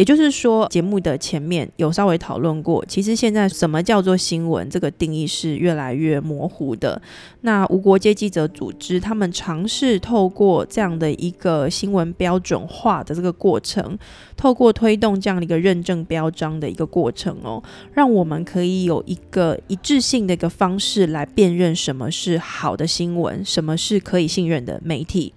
也就是说，节目的前面有稍微讨论过，其实现在什么叫做新闻这个定义是越来越模糊的。那无国界记者组织他们尝试透过这样的一个新闻标准化的这个过程，透过推动这样的一个认证标章的一个过程哦，让我们可以有一个一致性的一个方式来辨认什么是好的新闻，什么是可以信任的媒体。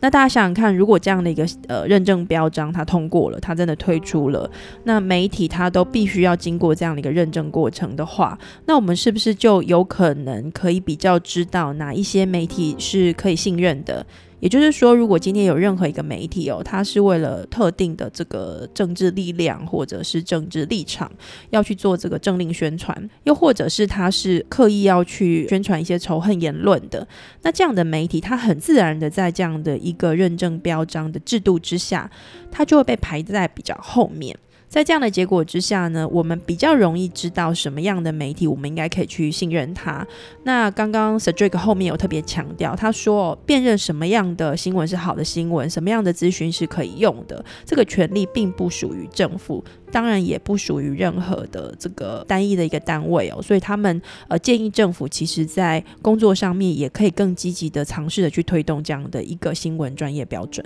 那大家想想看，如果这样的一个呃认证标章它通过了，它真的推出了，那媒体它都必须要经过这样的一个认证过程的话，那我们是不是就有可能可以比较知道哪一些媒体是可以信任的？也就是说，如果今天有任何一个媒体哦，它是为了特定的这个政治力量或者是政治立场要去做这个政令宣传，又或者是它是刻意要去宣传一些仇恨言论的，那这样的媒体，它很自然的在这样的一个认证标章的制度之下，它就会被排在比较后面。在这样的结果之下呢，我们比较容易知道什么样的媒体我们应该可以去信任它。那刚刚 s e d r i c 后面有特别强调，他说辨认什么样的新闻是好的新闻，什么样的资讯是可以用的，这个权利并不属于政府，当然也不属于任何的这个单一的一个单位哦。所以他们呃建议政府其实在工作上面也可以更积极的尝试的去推动这样的一个新闻专业标准。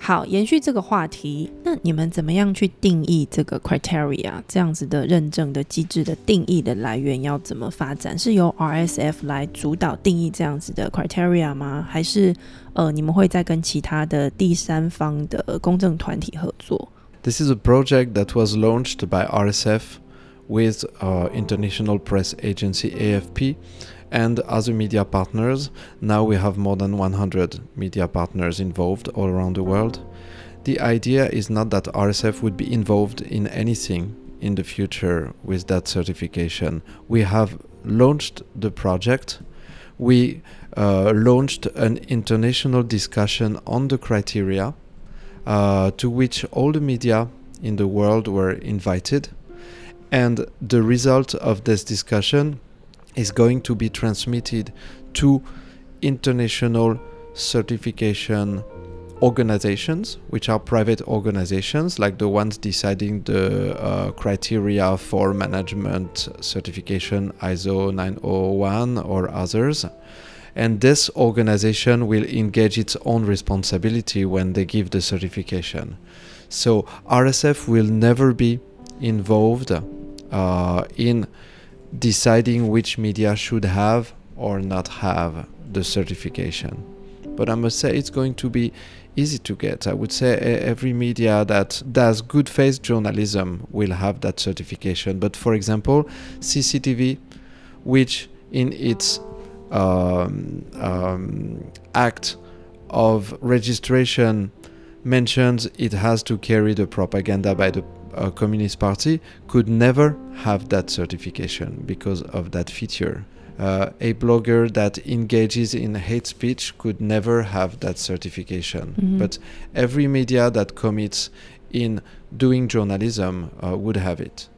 好，延续这个话题，那你们怎么样去定义这个 criteria 这样子的认证的机制的定义的来源要怎么发展？是由 RSF 来主导定义这样子的 criteria 吗？还是呃，你们会再跟其他的第三方的公正团体合作？This is a project that was launched by RSF with our international press agency AFP. And other media partners. Now we have more than 100 media partners involved all around the world. The idea is not that RSF would be involved in anything in the future with that certification. We have launched the project. We uh, launched an international discussion on the criteria uh, to which all the media in the world were invited. And the result of this discussion is going to be transmitted to international certification organizations, which are private organizations, like the ones deciding the uh, criteria for management certification ISO 901 or others. And this organization will engage its own responsibility when they give the certification. So RSF will never be involved uh, in deciding which media should have or not have the certification. But I must say it's going to be easy to get. I would say every media that does good faith journalism will have that certification. But for example, CCTV, which in its um, um, act of registration mentions it has to carry the propaganda by the a Communist Party could never have that certification because of that feature. Uh, a blogger that engages in hate speech could never have that certification. Mm-hmm. But every media that commits in doing journalism uh, would have it.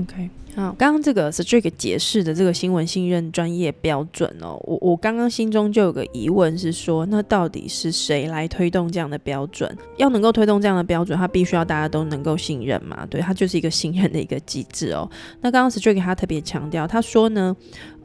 OK，好，刚刚这个 Strict 解释的这个新闻信任专业标准哦，我我刚刚心中就有个疑问是说，那到底是谁来推动这样的标准？要能够推动这样的标准，它必须要大家都能够信任嘛？对，它就是一个信任的一个机制哦。那刚刚 Strict 他特别强调，他说呢。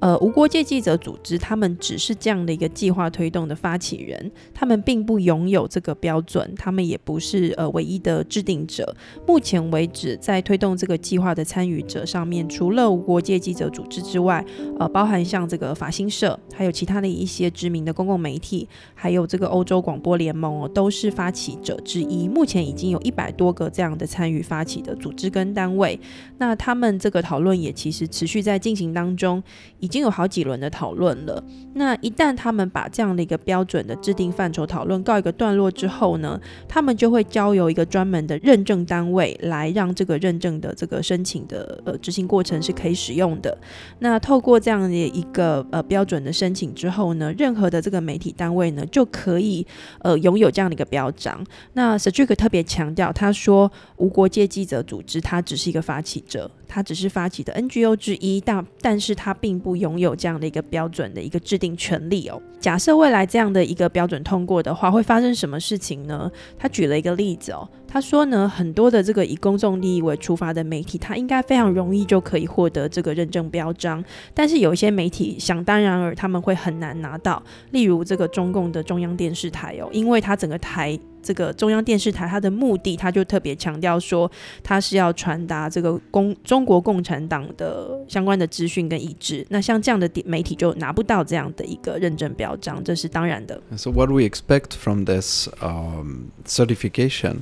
呃，无国界记者组织，他们只是这样的一个计划推动的发起人，他们并不拥有这个标准，他们也不是呃唯一的制定者。目前为止，在推动这个计划的参与者上面，除了无国界记者组织之外，呃，包含像这个法新社，还有其他的一些知名的公共媒体，还有这个欧洲广播联盟哦，都是发起者之一。目前已经有一百多个这样的参与发起的组织跟单位，那他们这个讨论也其实持续在进行当中。已已经有好几轮的讨论了。那一旦他们把这样的一个标准的制定范畴讨论告一个段落之后呢，他们就会交由一个专门的认证单位来让这个认证的这个申请的呃执行过程是可以使用的。那透过这样的一个呃标准的申请之后呢，任何的这个媒体单位呢就可以呃拥有这样的一个标章。那 s t r i k 特别强调，他说无国界记者组织它只是一个发起者。它只是发起的 NGO 之一，但但是它并不拥有这样的一个标准的一个制定权利哦。假设未来这样的一个标准通过的话，会发生什么事情呢？他举了一个例子哦，他说呢，很多的这个以公众利益为出发的媒体，它应该非常容易就可以获得这个认证标章，但是有一些媒体想当然尔他们会很难拿到，例如这个中共的中央电视台哦，因为它整个台。这个中央电视台，它的目的，它就特别强调说，它是要传达这个共中国共产党的相关的资讯跟意志。那像这样的媒体就拿不到这样的一个认证表彰，这是当然的。So what we expect from this um, certification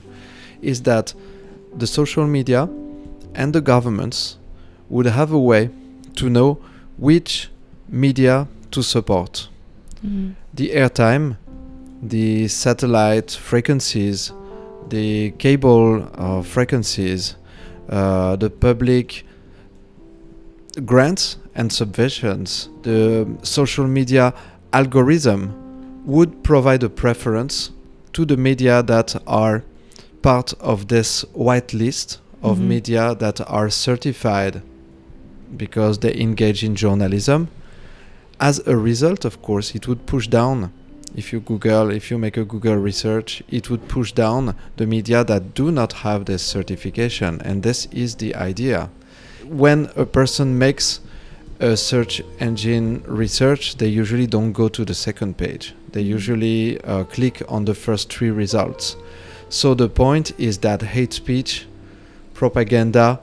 is that the social media and the governments would have a way to know which media to support. Mm. The airtime the satellite frequencies, the cable uh, frequencies, uh, the public grants and subventions, the social media algorithm would provide a preference to the media that are part of this white list of mm-hmm. media that are certified because they engage in journalism. As a result, of course, it would push down if you Google, if you make a Google research, it would push down the media that do not have this certification. And this is the idea. When a person makes a search engine research, they usually don't go to the second page. They usually uh, click on the first three results. So the point is that hate speech, propaganda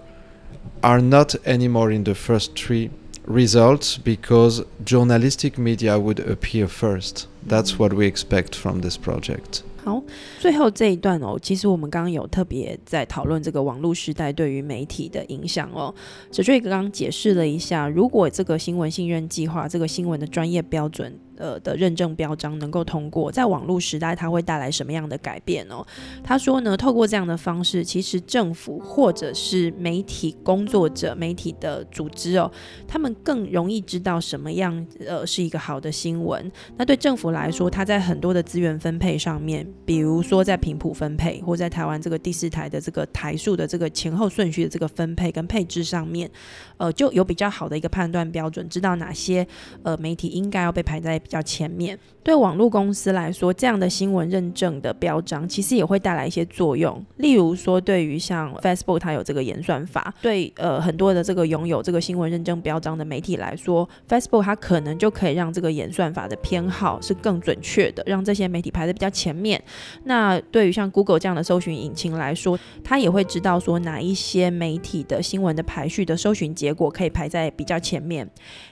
are not anymore in the first three results because journalistic media would appear first. That's what we expect from this project. 好，最后这一段哦，其实我们刚刚有特别在讨论这个网络时代对于媒体的影响哦。小瑞刚刚解释了一下，如果这个新闻信任计划这个新闻的专业标准。呃的认证标章能够通过，在网络时代它会带来什么样的改变哦？他说呢，透过这样的方式，其实政府或者是媒体工作者、媒体的组织哦，他们更容易知道什么样呃是一个好的新闻。那对政府来说，它在很多的资源分配上面，比如说在频谱分配，或在台湾这个第四台的这个台数的这个前后顺序的这个分配跟配置上面，呃，就有比较好的一个判断标准，知道哪些呃媒体应该要被排在。比较前面，对网络公司来说，这样的新闻认证的标章其实也会带来一些作用。例如说，对于像 Facebook 它有这个演算法，对呃很多的这个拥有这个新闻认证标章的媒体来说，Facebook 它可能就可以让这个演算法的偏好是更准确的，让这些媒体排在比较前面。那对于像 Google 这样的搜寻引擎来说，它也会知道说哪一些媒体的新闻的排序的搜寻结果可以排在比较前面。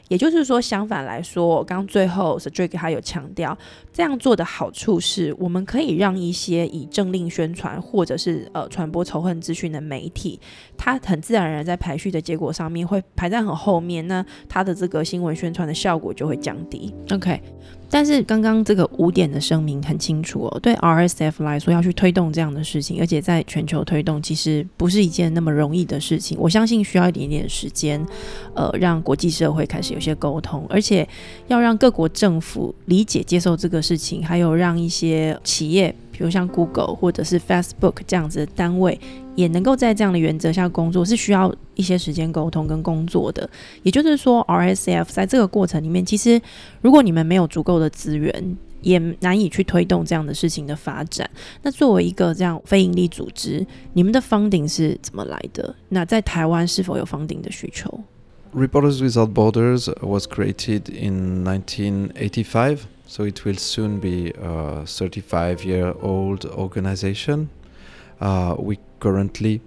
也就是说，相反来说，刚最后 Stryk 他有强调，这样做的好处是，我们可以让一些以政令宣传或者是呃传播仇恨资讯的媒体，它很自然而然在排序的结果上面会排在很后面，那它的这个新闻宣传的效果就会降低。OK。但是刚刚这个五点的声明很清楚哦，对 RSF 来说要去推动这样的事情，而且在全球推动，其实不是一件那么容易的事情。我相信需要一点点时间，呃，让国际社会开始有些沟通，而且要让各国政府理解、接受这个事情，还有让一些企业。比如像 Google 或者是 Facebook 这样子的单位，也能够在这样的原则下工作，是需要一些时间沟通跟工作的。也就是说，RSF 在这个过程里面，其实如果你们没有足够的资源，也难以去推动这样的事情的发展。那作为一个这样非营利组织，你们的 funding 是怎么来的？那在台湾是否有 funding 的需求？Reporters Without Borders was created in 1985. So it will soon be a 35 year old organization. Uh, we currently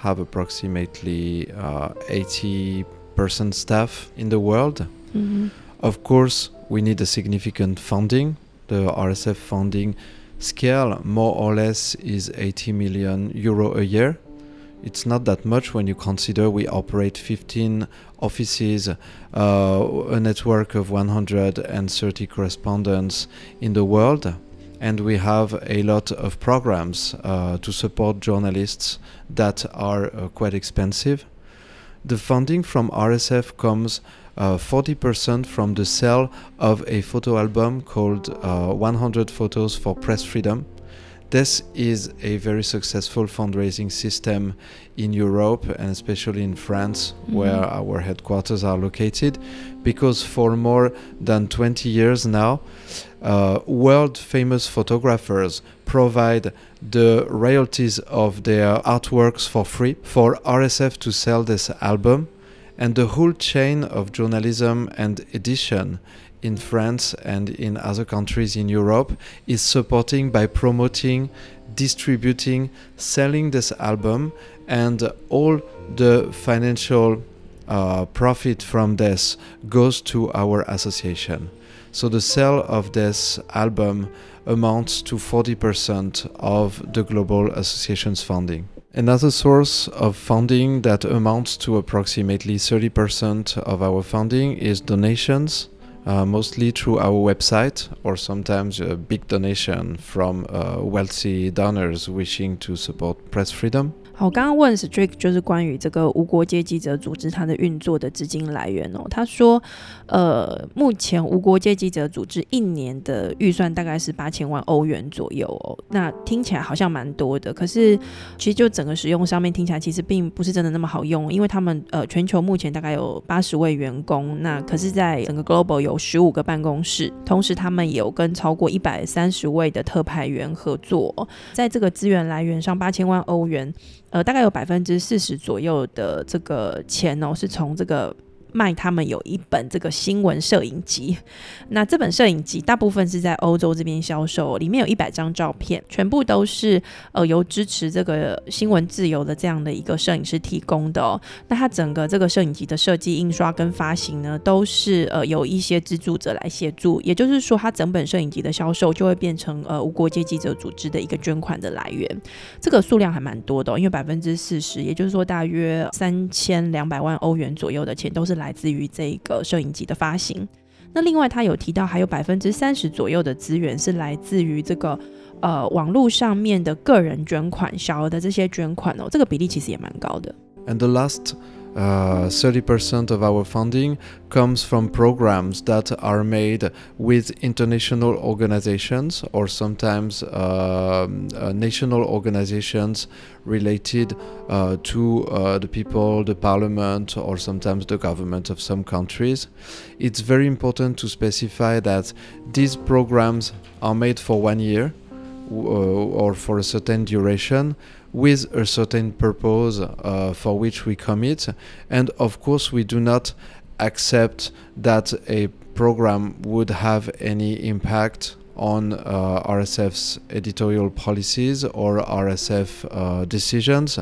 have approximately uh, 80 person staff in the world. Mm-hmm. Of course, we need a significant funding. The RSF funding scale, more or less, is 80 million euro a year. It's not that much when you consider we operate 15 offices, uh, a network of 130 correspondents in the world, and we have a lot of programs uh, to support journalists that are uh, quite expensive. The funding from RSF comes 40% uh, from the sale of a photo album called uh, 100 Photos for Press Freedom this is a very successful fundraising system in Europe and especially in France, mm-hmm. where our headquarters are located, because for more than 20 years now, uh, world famous photographers provide the royalties of their artworks for free for RSF to sell this album, and the whole chain of journalism and edition in France and in other countries in Europe is supporting by promoting, distributing, selling this album, and all the financial uh, profit from this goes to our association. So the sale of this album amounts to 40% of the Global Association's funding. Another source of funding that amounts to approximately 30% of our funding is donations, uh, mostly through our website or sometimes a big donation from uh, wealthy donors wishing to support press freedom. 好，刚刚问 Strick 就是关于这个无国界记者组织它的运作的资金来源哦。他说，呃，目前无国界记者组织一年的预算大概是八千万欧元左右哦。那听起来好像蛮多的，可是其实就整个使用上面听起来其实并不是真的那么好用，因为他们呃全球目前大概有八十位员工，那可是在整个 Global 有十五个办公室，同时他们有跟超过一百三十位的特派员合作，在这个资源来源上，八千万欧元。呃，大概有百分之四十左右的这个钱哦，是从这个。卖他们有一本这个新闻摄影集，那这本摄影集大部分是在欧洲这边销售，里面有一百张照片，全部都是呃由支持这个新闻自由的这样的一个摄影师提供的。那它整个这个摄影集的设计、印刷跟发行呢，都是呃有一些资助者来协助，也就是说，它整本摄影集的销售就会变成呃无国界记者组织的一个捐款的来源。这个数量还蛮多的，因为百分之四十，也就是说大约三千两百万欧元左右的钱都是。来自于这个摄影集的发行，那另外他有提到，还有百分之三十左右的资源是来自于这个呃网络上面的个人捐款，小额的这些捐款哦，这个比例其实也蛮高的。And the last 30% of our funding comes from programs that are made with international organizations or sometimes uh, uh, national organizations related uh, to uh, the people, the parliament, or sometimes the government of some countries. It's very important to specify that these programs are made for one year or for a certain duration with a certain purpose uh, for which we commit. And of course, we do not accept that a program would have any impact on uh, RSF's editorial policies or RSF uh, decisions.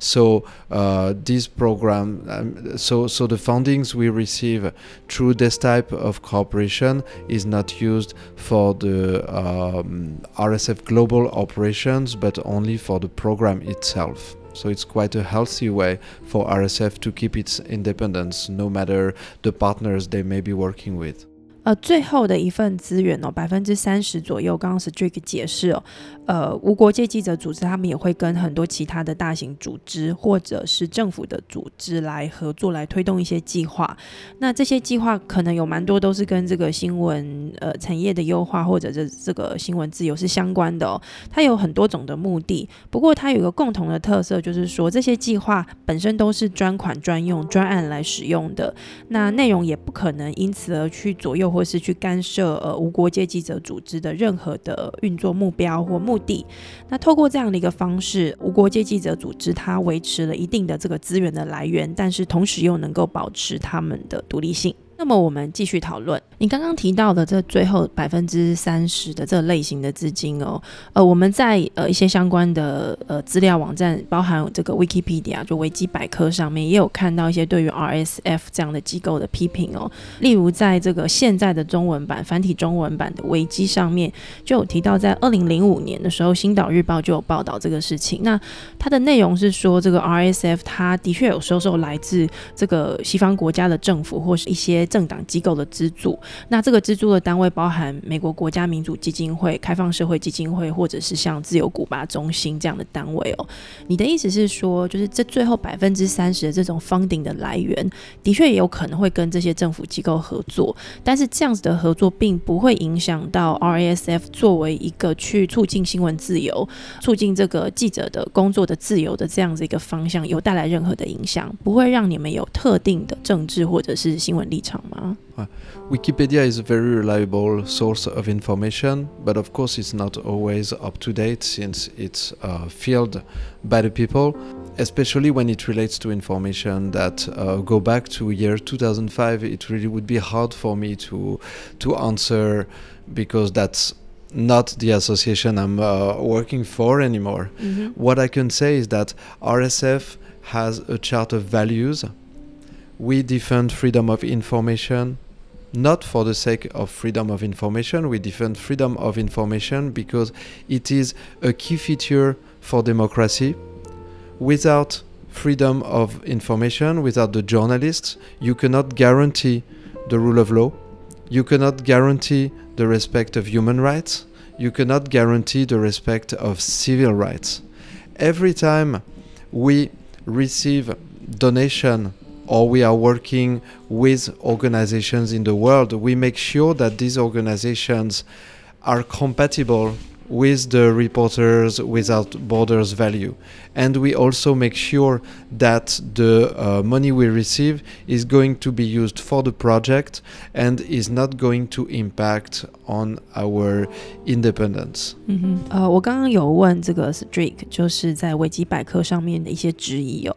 So uh, this program, um, so so the fundings we receive through this type of cooperation is not used for the um, RSF global operations, but only for the program itself. So it's quite a healthy way for RSF to keep its independence, no matter the partners they may be working with. 呃，最后的一份资源哦，百分之三十左右，刚刚是 Drake 解释哦。呃，无国界记者组织他们也会跟很多其他的大型组织或者是政府的组织来合作，来推动一些计划。那这些计划可能有蛮多都是跟这个新闻呃产业的优化或者这这个新闻自由是相关的哦。它有很多种的目的，不过它有一个共同的特色，就是说这些计划本身都是专款专用专案来使用的，那内容也不可能因此而去左右或是去干涉呃无国界记者组织的任何的运作目标或目。的，那透过这样的一个方式，无国界记者组织它维持了一定的这个资源的来源，但是同时又能够保持他们的独立性。那么我们继续讨论，你刚刚提到的这最后百分之三十的这类型的资金哦，呃，我们在呃一些相关的呃资料网站，包含这个 Wikipedia 就维基百科上面，也有看到一些对于 RSF 这样的机构的批评哦。例如在这个现在的中文版繁体中文版的维基上面，就有提到在二零零五年的时候，《星岛日报》就有报道这个事情。那它的内容是说，这个 RSF 它的确有收受来自这个西方国家的政府或是一些。政党机构的资助，那这个资助的单位包含美国国家民主基金会、开放社会基金会，或者是像自由古巴中心这样的单位哦。你的意思是说，就是这最后百分之三十的这种 funding 的来源，的确也有可能会跟这些政府机构合作，但是这样子的合作并不会影响到 RASF 作为一个去促进新闻自由、促进这个记者的工作的自由的这样子一个方向，有带来任何的影响，不会让你们有特定的政治或者是新闻立场。Wikipedia is a very reliable source of information, but of course it's not always up to date since it's uh, filled by the people. especially when it relates to information that uh, go back to year 2005 it really would be hard for me to to answer because that's not the association i'm uh, working for anymore mm-hmm. what i can say is that rsf has a chart of values we defend freedom of information not for the sake of freedom of information we defend freedom of information because it is a key feature for democracy. Without freedom of information, without the journalists, you cannot guarantee the rule of law, you cannot guarantee the respect of human rights, you cannot guarantee the respect of civil rights. Every time we receive donation or we are working with organizations in the world, we make sure that these organizations are compatible with the Reporters Without Borders value and we also make sure that the uh, money we receive is going to be used for the project and is not going to impact on our independence。嗯哼，呃，我刚刚有问这个 mm-hmm. uh, Cedric，就是在维基百科上面的一些质疑哦。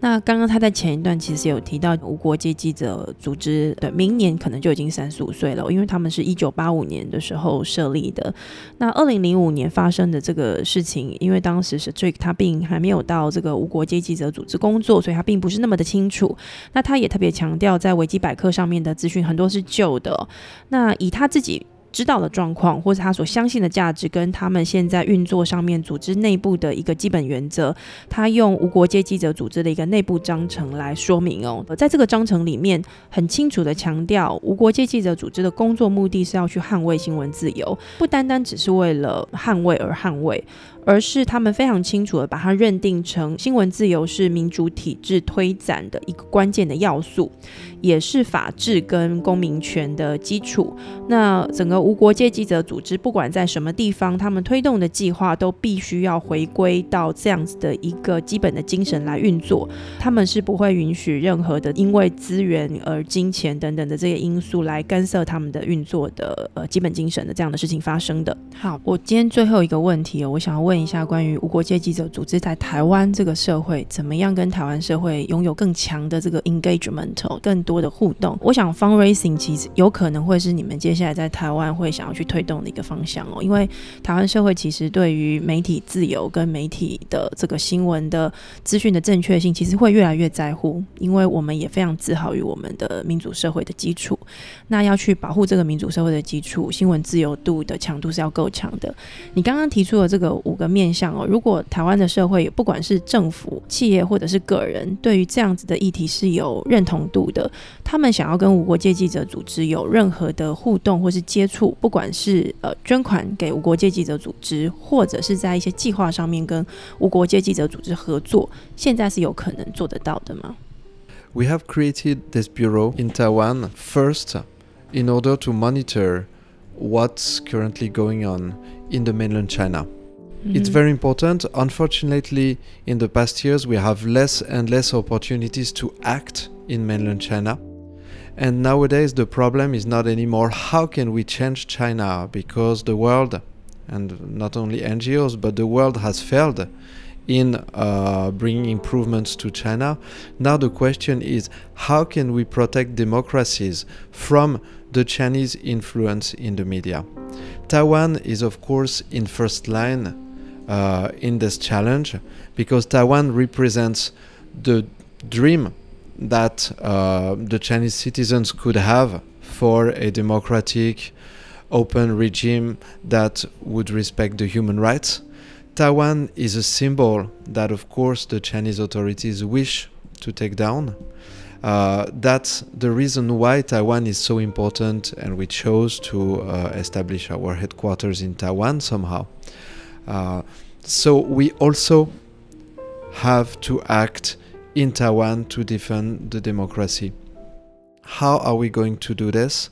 那刚刚他在前一段其实有提到无国界记者组织的明年可能就已经三十五岁了，因为他们是一九八五年的时候设立的。那二零零五年发生的这个事情，因为当时 Cedric 他并还没有到这个无国界记者组织工作，所以他并不是那么的清楚。那他也特别强调，在维基百科上面的资讯很多是旧的。那以他自己。知道的状况，或者他所相信的价值，跟他们现在运作上面组织内部的一个基本原则，他用无国界记者组织的一个内部章程来说明哦。在这个章程里面，很清楚的强调，无国界记者组织的工作目的是要去捍卫新闻自由，不单单只是为了捍卫而捍卫。而是他们非常清楚的把它认定成新闻自由是民主体制推展的一个关键的要素，也是法治跟公民权的基础。那整个无国界记者组织，不管在什么地方，他们推动的计划都必须要回归到这样子的一个基本的精神来运作。他们是不会允许任何的因为资源而金钱等等的这些因素来干涉他们的运作的呃基本精神的这样的事情发生的。好，我今天最后一个问题，我想要问。问一下关于无国界记者组织在台湾这个社会怎么样跟台湾社会拥有更强的这个 engagement，更多的互动。我想 fundraising 其实有可能会是你们接下来在台湾会想要去推动的一个方向哦，因为台湾社会其实对于媒体自由跟媒体的这个新闻的资讯的正确性，其实会越来越在乎，因为我们也非常自豪于我们的民主社会的基础。那要去保护这个民主社会的基础，新闻自由度的强度是要够强的。你刚刚提出的这个五。的面向哦，如果台湾的社会不管是政府、企业或者是个人，对于这样子的议题是有认同度的，他们想要跟无国界记者组织有任何的互动或是接触，不管是呃捐款给无国界记者组织，或者是在一些计划上面跟无国界记者组织合作，现在是有可能做得到的吗？We have created this bureau in Taiwan first in order to monitor what's currently going on in the mainland China. Mm-hmm. It's very important. Unfortunately, in the past years, we have less and less opportunities to act in mainland China. And nowadays, the problem is not anymore how can we change China because the world, and not only NGOs, but the world has failed in uh, bringing improvements to China. Now, the question is how can we protect democracies from the Chinese influence in the media? Taiwan is, of course, in first line uh, in this challenge because Taiwan represents the dream that uh, the Chinese citizens could have for a democratic, open regime that would respect the human rights. Taiwan is a symbol that, of course, the Chinese authorities wish to take down. Uh, that's the reason why Taiwan is so important, and we chose to uh, establish our headquarters in Taiwan somehow. Uh, so we also have to act in Taiwan to defend the democracy. How are we going to do this?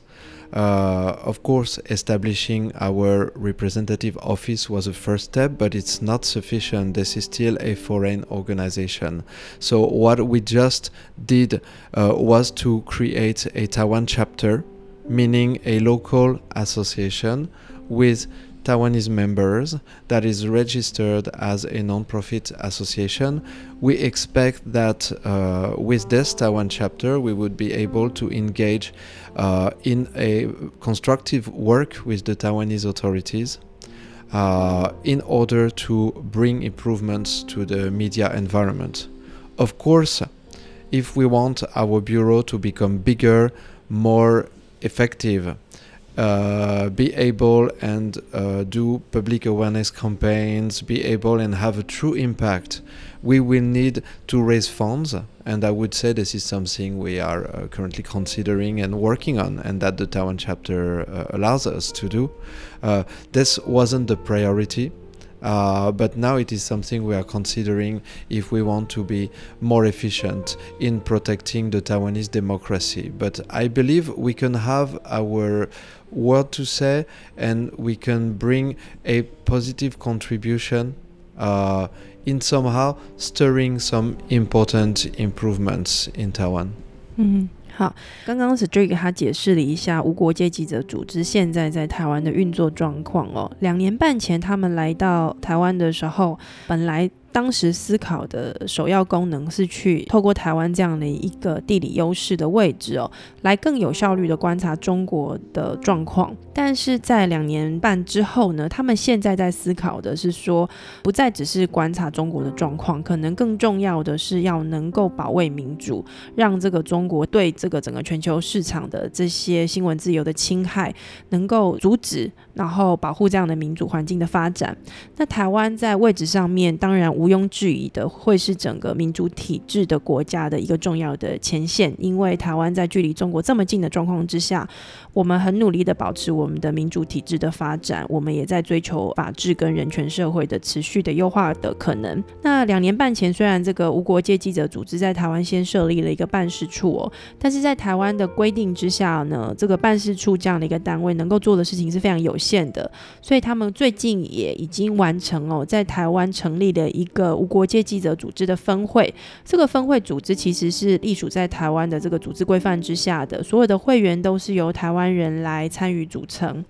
Uh, of course, establishing our representative office was a first step, but it's not sufficient. This is still a foreign organization. So, what we just did uh, was to create a Taiwan chapter, meaning a local association with Taiwanese members that is registered as a non-profit association. We expect that uh, with this Taiwan chapter, we would be able to engage uh, in a constructive work with the Taiwanese authorities. Uh, in order to bring improvements to the media environment. Of course, if we want our bureau to become bigger, more effective, uh, be able and uh, do public awareness campaigns, be able and have a true impact, we will need to raise funds. And I would say this is something we are uh, currently considering and working on, and that the Taiwan chapter uh, allows us to do. Uh, this wasn't the priority. Uh, but now it is something we are considering if we want to be more efficient in protecting the Taiwanese democracy. But I believe we can have our what to say and we can bring a positive contribution uh, in somehow stirring some important improvements in Taiwan. 嗯，好，刚刚 Cedric 他解释了一下无国界记者组织现在在台湾的运作状况哦。两年半前他们来到台湾的时候，本来当时思考的首要功能是去透过台湾这样的一个地理优势的位置哦，来更有效率的观察中国的状况。但是在两年半之后呢，他们现在在思考的是说，不再只是观察中国的状况，可能更重要的是要能够保卫民主，让这个中国对这个整个全球市场的这些新闻自由的侵害能够阻止，然后保护这样的民主环境的发展。那台湾在位置上面，当然。毋庸置疑的，会是整个民主体制的国家的一个重要的前线，因为台湾在距离中国这么近的状况之下，我们很努力的保持我们的民主体制的发展，我们也在追求法治跟人权社会的持续的优化的可能。那两年半前，虽然这个无国界记者组织在台湾先设立了一个办事处哦，但是在台湾的规定之下呢，这个办事处这样的一个单位能够做的事情是非常有限的，所以他们最近也已经完成哦，在台湾成立了一。个无国界记者组织的分会，这个分会组织其实是隶属在台湾的这个组织规范之下的，所有的会员都是由台湾人来参与组成。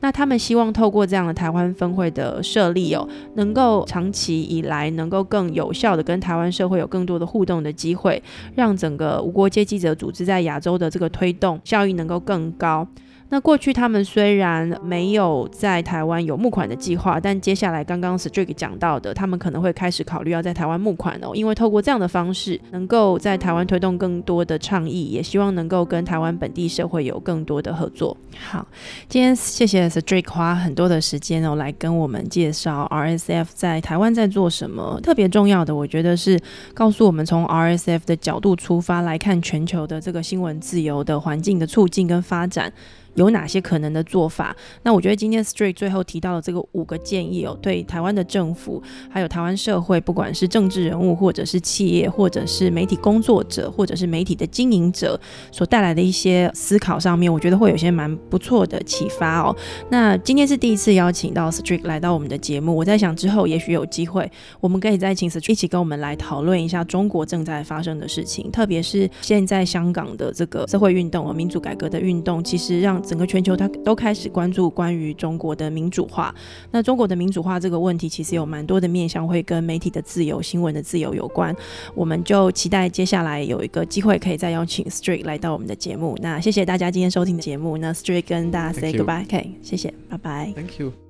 那他们希望透过这样的台湾分会的设立哦，能够长期以来能够更有效的跟台湾社会有更多的互动的机会，让整个无国界记者组织在亚洲的这个推动效益能够更高。那过去他们虽然没有在台湾有募款的计划，但接下来刚刚 Strick 讲到的，他们可能会开始考虑要在台湾募款哦，因为透过这样的方式，能够在台湾推动更多的倡议，也希望能够跟台湾本地社会有更多的合作。好，今天谢谢 Strick 花很多的时间哦，来跟我们介绍 RSF 在台湾在做什么。特别重要的，我觉得是告诉我们从 RSF 的角度出发来看全球的这个新闻自由的环境的促进跟发展。有哪些可能的做法？那我觉得今天 Street 最后提到的这个五个建议哦，对台湾的政府，还有台湾社会，不管是政治人物，或者是企业，或者是媒体工作者，或者是媒体的经营者，所带来的一些思考上面，我觉得会有些蛮不错的启发哦。那今天是第一次邀请到 Street 来到我们的节目，我在想之后也许有机会，我们可以再请 Street 一起跟我们来讨论一下中国正在发生的事情，特别是现在香港的这个社会运动和民主改革的运动，其实让整个全球，它都开始关注关于中国的民主化。那中国的民主化这个问题，其实有蛮多的面向会跟媒体的自由、新闻的自由有关。我们就期待接下来有一个机会，可以再邀请 Street 来到我们的节目。那谢谢大家今天收听的节目。那 Street 跟大家 say goodbye，OK，谢谢，拜拜。Thank you。